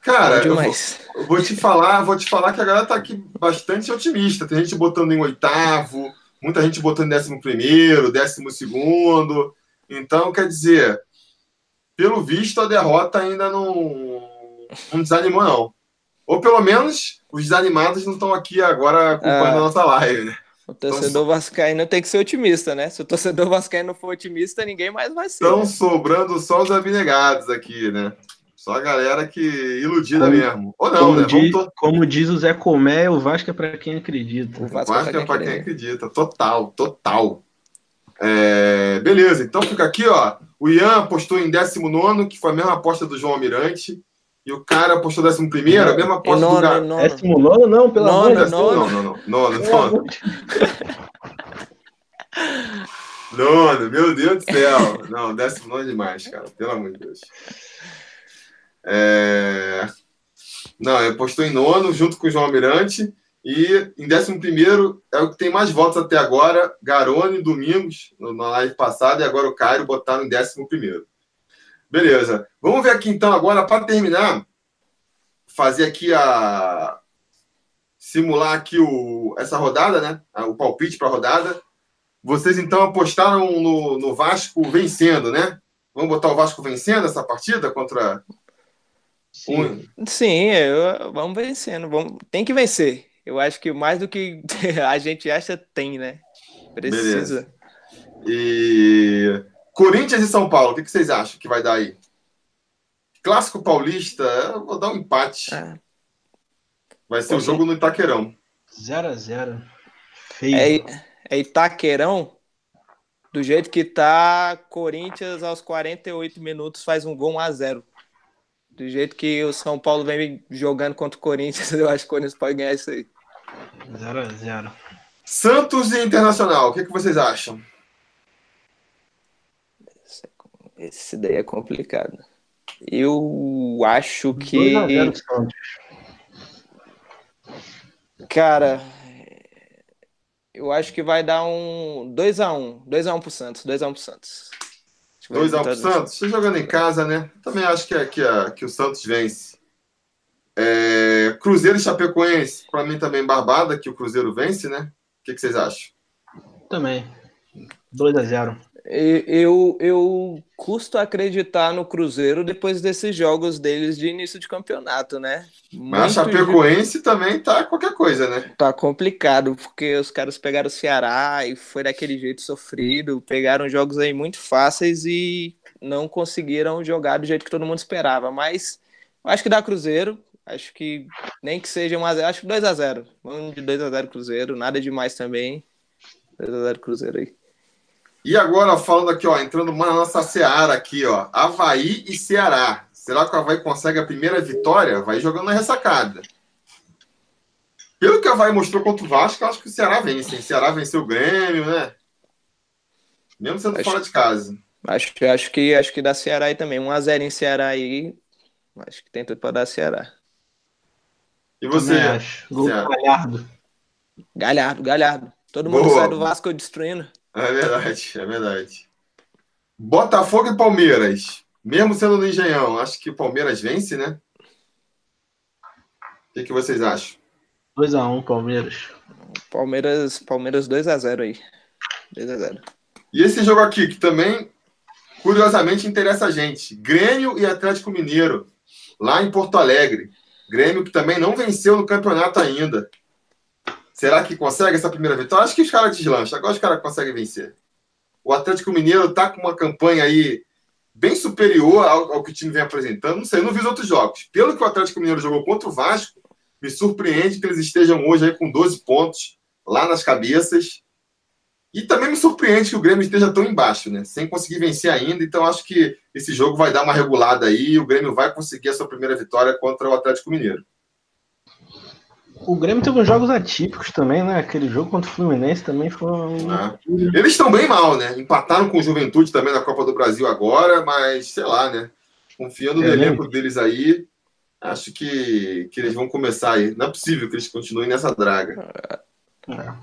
Cara, eu vou, eu vou, te falar, vou te falar que a galera tá aqui bastante otimista. Tem gente botando em oitavo, muita gente botando em décimo primeiro, décimo segundo. Então, quer dizer, pelo visto, a derrota ainda não, não desanimou, não. Ou pelo menos os desanimados não estão aqui agora acompanhando a nossa live, né? O torcedor então, vascaíno tem que ser otimista, né? Se o torcedor vascaíno for otimista, ninguém mais vai ser. Estão né? sobrando só os abnegados aqui, né? Só a galera que iludida como, mesmo. Ou não, como né? Diz, to... Como diz o Zé Comé, o Vasco é para quem acredita. O Vasco, o Vasco é para quem, quem acredita. Total, total. É... Beleza, então fica aqui, ó. O Ian apostou em 19, que foi a mesma aposta do João Almirante. E o cara apostou 11, a mesma aposta nono, do Gato. Décimo nono, não, pelo amor de Deus. Não, não, não. Nono, nono. Nono, meu Deus do céu. Não, décimo nono é demais, cara. Pelo amor de Deus. É... Não, ele apostou em nono, junto com o João Almirante. E em 11 é o que tem mais votos até agora. Garone, Domingos, na live passada, e agora o Cairo botaram em 11. Beleza. Vamos ver aqui então, agora, para terminar, fazer aqui a. simular aqui o... essa rodada, né? O palpite para a rodada. Vocês então apostaram no, no Vasco vencendo, né? Vamos botar o Vasco vencendo essa partida contra. Sim, Sim eu, vamos vencendo. Vamos, tem que vencer. Eu acho que mais do que a gente acha, tem, né? Precisa. Beleza. E Corinthians e São Paulo, o que, vocês acham que vai dar aí? Clássico paulista, eu vou dar um empate. É. Vai ser o um jogo no Itaquerão. 0x0. Feio. É, é Itaquerão? Do jeito que tá, Corinthians aos 48 minutos faz um gol 1x0 do jeito que o São Paulo vem jogando contra o Corinthians, eu acho que o Corinthians pode ganhar isso aí. 0 a 0 Santos e Internacional, o que, que vocês acham? Esse daí é complicado. Eu acho que. 2 a 0 Santos. Cara, eu acho que vai dar um 2x1. 2x1 pro Santos. 2x1 pro Santos. 2x1 pro Santos? Você jogando em casa, né? Também acho que, é, que, é, que o Santos vence. É, Cruzeiro e Chapecoense, para mim também barbada que o Cruzeiro vence, né? O que, que vocês acham? Também. 2 a 0 eu, eu custo acreditar no Cruzeiro depois desses jogos deles de início de campeonato, né? Mas a Chapecoense de... também tá qualquer coisa, né? Tá complicado, porque os caras pegaram o Ceará e foi daquele jeito sofrido, pegaram jogos aí muito fáceis e não conseguiram jogar do jeito que todo mundo esperava. Mas acho que dá Cruzeiro, Acho que nem que seja 1x0, acho que 2x0. Vamos de 2x0 Cruzeiro, nada demais também. 2x0 Cruzeiro aí. E agora, falando aqui, ó, entrando na nossa Seara aqui, ó. Havaí e Ceará. Será que o Havaí consegue a primeira vitória? Vai jogando na ressacada. Pelo que o Havaí mostrou contra o Vasco, acho que o Ceará vence. O Ceará venceu o Grêmio, né? Mesmo sendo acho, fora de casa. Acho, acho, que, acho que dá Ceará aí também. 1x0 em Ceará aí. Acho que tem tudo para dar Ceará. E você? Acho. Galhardo. Galhardo, Galhardo. Todo mundo Boa. sai do Vasco destruindo. É verdade, é verdade. Botafogo e Palmeiras. Mesmo sendo no Engenhão, acho que o Palmeiras vence, né? O que, que vocês acham? 2x1 Palmeiras. Palmeiras, Palmeiras 2x0 aí. 2x0. E esse jogo aqui, que também, curiosamente, interessa a gente. Grêmio e Atlético Mineiro, lá em Porto Alegre. Grêmio que também não venceu no campeonato ainda. Será que consegue essa primeira vitória? Acho que os caras deslancham. Agora os caras conseguem vencer. O Atlético Mineiro está com uma campanha aí bem superior ao, ao, que o time vem apresentando. Não sei, não vi os outros jogos. Pelo que o Atlético Mineiro jogou contra o Vasco, me surpreende que eles estejam hoje aí com 12 pontos lá nas cabeças. E também me surpreende que o Grêmio esteja tão embaixo, né? Sem conseguir vencer ainda. Então, acho que esse jogo vai dar uma regulada aí e o Grêmio vai conseguir a sua primeira vitória contra o Atlético Mineiro. O Grêmio teve uns jogos atípicos também, né? Aquele jogo contra o Fluminense também foi. Ah. Eles estão bem mal, né? Empataram com o Juventude também na Copa do Brasil agora, mas sei lá, né? Confiando no é, elenco né? deles aí, acho que, que eles vão começar aí. Não é possível que eles continuem nessa draga. É.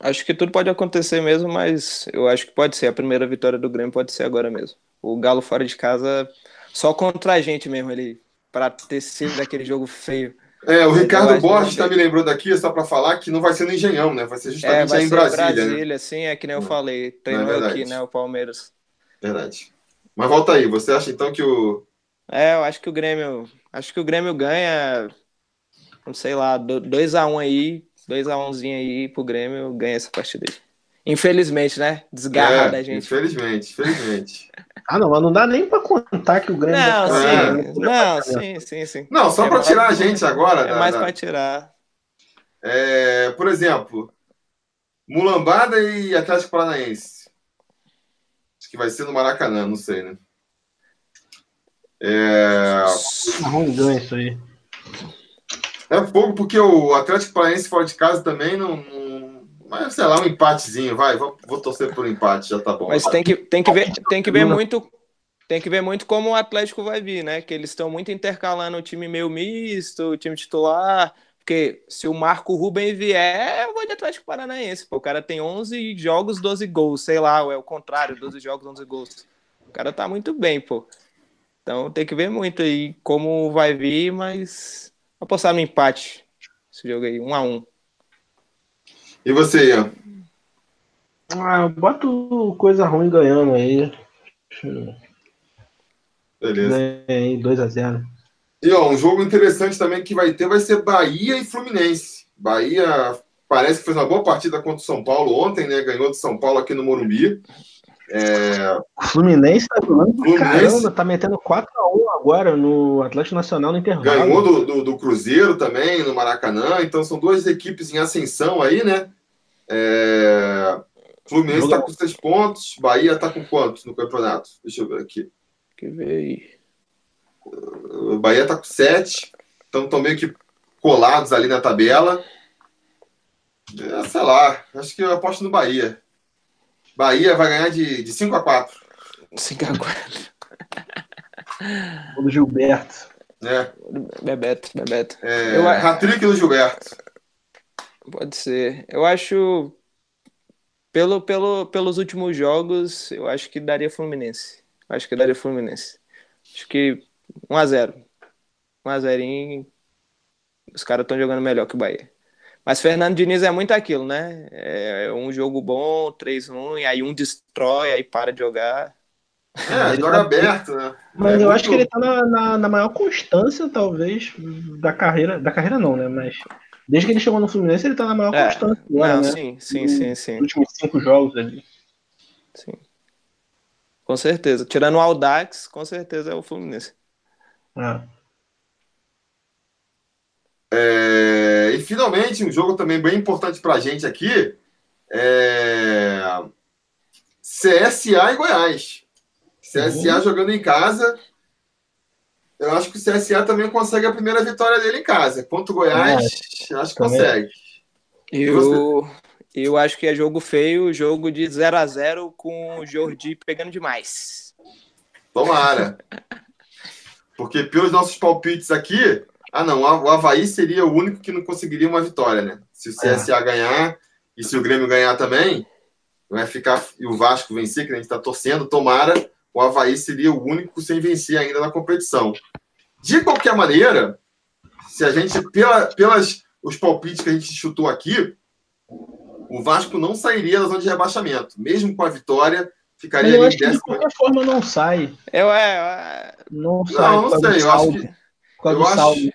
Acho que tudo pode acontecer mesmo, mas eu acho que pode ser. A primeira vitória do Grêmio pode ser agora mesmo. O Galo fora de casa, só contra a gente mesmo, ele para ter sido aquele jogo feio. É, o Ricardo Borges está me lembrando aqui, só para falar, que não vai ser no Engenhão, né? Vai ser justamente é, vai aí em Brasília. Brasília, né? sim, é que nem eu falei. Treinou é aqui, né? O Palmeiras. Verdade. Mas volta aí, você acha então que o. É, eu acho que o Grêmio. Acho que o Grêmio ganha. Não sei lá, 2x1 um aí, 2x1 aí pro Grêmio, ganha essa partida aí. Infelizmente, né? Desgarra é, da gente. Infelizmente, infelizmente. ah, não, mas não dá nem pra contar que o Grêmio. Não, sim, não, sim, sim, sim. Não, só é pra tirar a gente agora. É da, mais da... pra tirar. É, por exemplo, Mulambada e Atlético Paranaense. Acho que vai ser no Maracanã, não sei, né? É. Arrumou isso aí. É fogo, porque o Atlético Paranaense fora de casa também não, não. Mas, sei lá, um empatezinho, vai. Vou, vou torcer por um empate, já tá bom. Mas tem que, tem que ver, tem que ver muito. Tem que ver muito como o Atlético vai vir, né? Que eles estão muito intercalando o time meio misto, o time titular. Porque se o Marco Ruben vier, eu vou de Atlético Paranaense. Pô, o cara tem 11 jogos, 12 gols. Sei lá, ou é o contrário, 12 jogos, 11 gols. O cara tá muito bem, pô. Então tem que ver muito aí como vai vir, mas Vou apostar no empate. Esse jogo aí, 1 um a 1 um. E você, Ian? Ah, eu boto coisa ruim ganhando aí. Beleza. Ganhei 2x0. E ó, um jogo interessante também que vai ter vai ser Bahia e Fluminense. Bahia parece que fez uma boa partida contra o São Paulo ontem, né? Ganhou do São Paulo aqui no Morumbi. É... O Fluminense tá jogando Fluminense... caramba, tá metendo 4x1 agora no Atlético Nacional no intervalo. Ganhou do, do, do, Cruzeiro também, no Maracanã, então são duas equipes em ascensão aí, né? É... Fluminense tá com seis pontos, Bahia tá com quantos no campeonato? Deixa eu ver aqui. Que ver aí. O Bahia tá com sete, então estão meio que colados ali na tabela. É, sei lá, acho que eu aposto no Bahia. Bahia vai ganhar de, de 5 a 4 5 a 4 O do Gilberto. É. Bebeto, Bebeto. É, eu... Hat-trick do Gilberto. Pode ser. Eu acho. Pelo, pelo, pelos últimos jogos, eu acho que daria Fluminense. Acho que daria Fluminense. Acho que 1x0. 1x0. Os caras estão jogando melhor que o Bahia. Mas Fernando Diniz é muito aquilo, né? É um jogo bom, 3-1, e aí um destrói, aí para de jogar. É, joga aberto, né? Mas é eu muito... acho que ele tá na, na, na, maior constância, talvez, da carreira. Da carreira não, né? Mas desde que ele chegou no Fluminense, ele tá na maior é, constância agora, não, né? Sim, sim, sim, sim. Nos últimos cinco jogos ali. Sim. Com certeza. Tirando o Aldax, com certeza é o Fluminense. Ah. É, e finalmente, um jogo também bem importante para a gente aqui é CSA e Goiás. CSA uhum. jogando em casa. Eu acho que o CSA também consegue a primeira vitória dele em casa. Quanto o Goiás, é, acho que também. consegue. Eu, eu acho que é jogo feio, jogo de 0 a 0 com o Jordi pegando demais. Tomara. Porque pelos nossos palpites aqui, ah, não, o Havaí seria o único que não conseguiria uma vitória, né? Se o CSA é. ganhar e se o Grêmio ganhar também, vai ficar e o Vasco vencer, que a gente está torcendo, tomara, o Havaí seria o único sem vencer ainda na competição. De qualquer maneira, se a gente, pela, pelas os palpites que a gente chutou aqui, o Vasco não sairia da zona de rebaixamento. Mesmo com a vitória, ficaria ali em décimo. De qualquer forma, não sai. Eu, é, Não sai. Não, não sei. Eu acho que. Eu acho,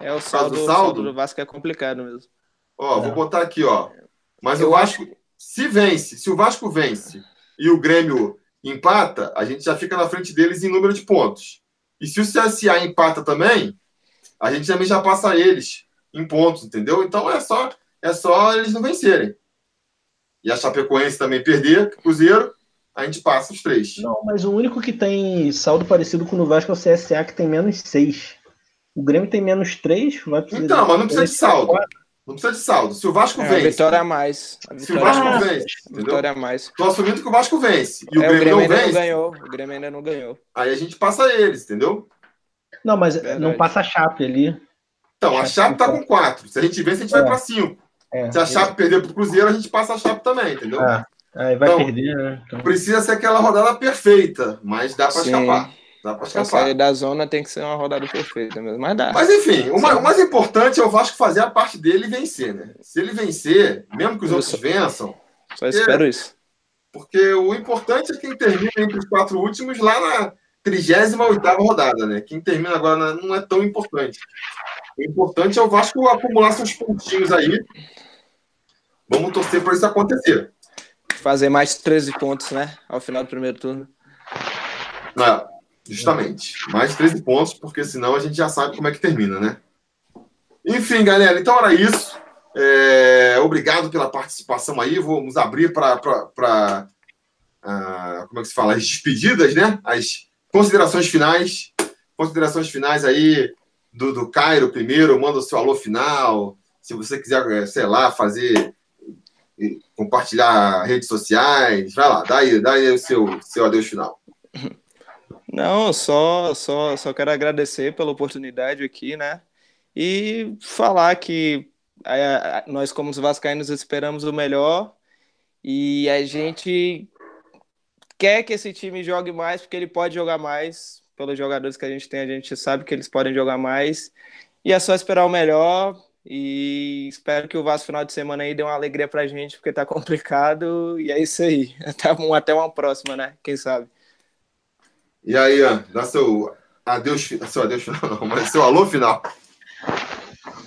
é o saldo, o saldo do Vasco é complicado mesmo. Ó, é. vou botar aqui, ó. Mas eu o Vasco, acho... se vence, se o Vasco vence e o Grêmio empata, a gente já fica na frente deles em número de pontos. E se o CSA empata também, a gente também já passa eles em pontos, entendeu? Então é só é só eles não vencerem. E a Chapecoense também perder, Cruzeiro, a gente passa os três. Não, mas o único que tem saldo parecido com o Vasco é o CSA, que tem menos seis. O Grêmio tem menos 3, vai precisar. Então, mas não precisa de saldo. Não precisa de saldo. Se o Vasco é, vence. Vitória a mais. A se o Vasco a vence. Vitória a mais. Estou assumindo que o Vasco vence. E o, é, Grêmio, o Grêmio, ainda vence, não ganhou. O Grêmio ainda não ganhou. Aí a gente passa eles, entendeu? Não, mas Verdade. não passa a Chape ali. Então, a Chape está com 4. Se a gente vence, a gente é. vai para 5. É, se a Chape é. perder para o Cruzeiro, a gente passa a Chape também, entendeu? É. Aí vai então, perder, né? Então... Precisa ser aquela rodada perfeita, mas dá para escapar. Dá pra escapar. sair da zona tem que ser uma rodada perfeita mesmo, mas dá. Mas enfim, o mais, o mais, importante é o Vasco fazer a parte dele e vencer, né? Se ele vencer, mesmo que os Eu outros só, vençam. Só espero isso. Porque o importante é quem termina entre os quatro últimos lá na 38 rodada, né? Quem termina agora não é tão importante. O importante é o Vasco acumular seus pontinhos aí. Vamos torcer para isso acontecer. Fazer mais 13 pontos, né? Ao final do primeiro turno. É. Justamente. Mais 13 pontos, porque senão a gente já sabe como é que termina, né? Enfim, galera, então era isso. É, obrigado pela participação aí. Vamos abrir para. Uh, como é que se fala? As despedidas, né? As considerações finais. Considerações finais aí do, do Cairo primeiro. Manda o seu alô final. Se você quiser, sei lá, fazer. Compartilhar redes sociais. Vai lá, dá aí, dá aí o seu, seu adeus final. Não, só, só, só quero agradecer pela oportunidade aqui, né? E falar que a, a, nós, como os vascaínos, esperamos o melhor e a gente quer que esse time jogue mais, porque ele pode jogar mais. Pelos jogadores que a gente tem, a gente sabe que eles podem jogar mais. E é só esperar o melhor. E espero que o Vasco final de semana aí dê uma alegria pra gente, porque tá complicado. E é isso aí. Até, até uma próxima, né? Quem sabe. E aí, dá seu adeus, seu adeus final, mas seu alô final.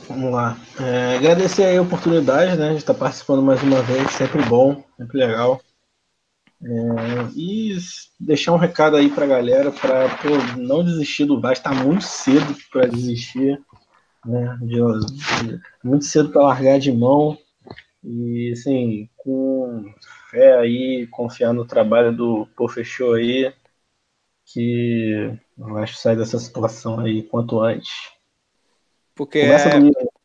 Vamos lá. É, agradecer a oportunidade, né? De estar participando mais uma vez, sempre bom, sempre legal. É, e deixar um recado aí para a galera para não desistir do Vasco. Está muito cedo para desistir, né? De, de, muito cedo para largar de mão. E assim, com fé aí, confiar no trabalho do Pô Fechou aí, que eu acho que sair dessa situação aí quanto antes. Porque Começa é...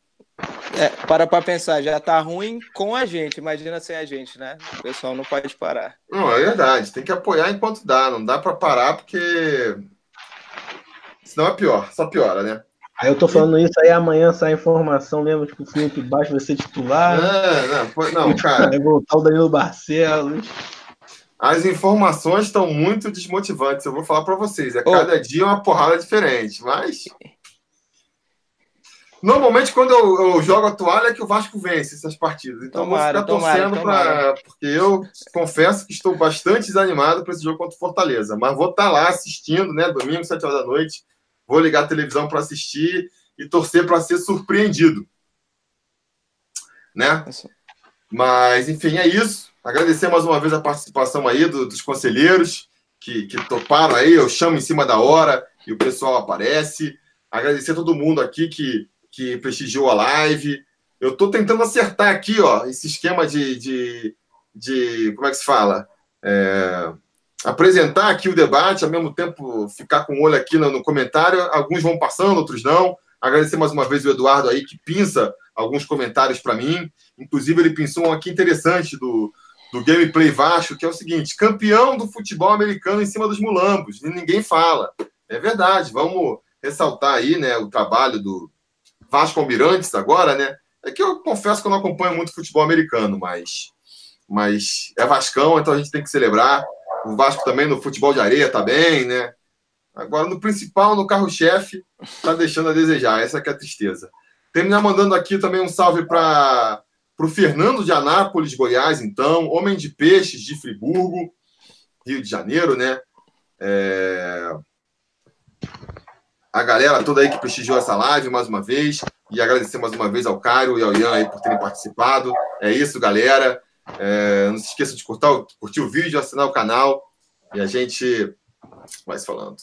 É, para para pensar, já tá ruim com a gente, imagina sem a gente, né? O pessoal não pode parar. Não, é verdade, tem que apoiar enquanto dá, não dá para parar porque senão é pior, só piora, né? Aí eu tô falando isso aí, amanhã sai informação mesmo, tipo, o Felipe Baixo vai ser titular. É, não, não, cara. Vai voltar o Danilo Barcelos. As informações estão muito desmotivantes, eu vou falar para vocês. É cada dia uma porrada diferente, mas. Normalmente, quando eu, eu, jogo a toalha, é que o Vasco vence essas partidas. Então, tomara, vou ficar torcendo para. Porque eu confesso que estou bastante desanimado para esse jogo contra o Fortaleza. Mas vou estar tá lá assistindo, né? Domingo, 7 horas da noite. Vou ligar a televisão para assistir e torcer para ser surpreendido. Né? Mas, enfim, é isso. Agradecer mais uma vez a participação aí do, dos conselheiros que, que toparam aí, eu chamo em cima da hora e o pessoal aparece. Agradecer a todo mundo aqui que, que prestigiou a live. Eu estou tentando acertar aqui, ó, esse esquema de, de, de como é que se fala? É, apresentar aqui o debate, ao mesmo tempo ficar com o olho aqui no, no, comentário. Alguns vão passando, outros não. Agradecer mais uma vez o Eduardo aí, que pinça alguns comentários para mim. Inclusive, ele pensou um aqui interessante do, do Gameplay Vasco, que é o seguinte: campeão do futebol americano em cima dos mulambos. Ninguém fala. É verdade, vamos ressaltar aí né, o trabalho do Vasco Almirantes agora, né? É que eu confesso que eu não acompanho muito futebol americano, mas, mas é Vascão, então a gente tem que celebrar. O Vasco também no futebol de areia tá bem, né? Agora, no principal, no carro-chefe, tá deixando a desejar. Essa que é a tristeza. Terminar mandando aqui também um salve para o Fernando de Anápolis, Goiás, então. Homem de Peixes de Friburgo, Rio de Janeiro, né? É a galera toda aí que prestigiou essa live mais uma vez. E agradecer mais uma vez ao Cairo e ao Ian aí por terem participado. É isso, galera. É, não se esqueça de curtir, curtir o vídeo, assinar o canal. E a gente vai se falando.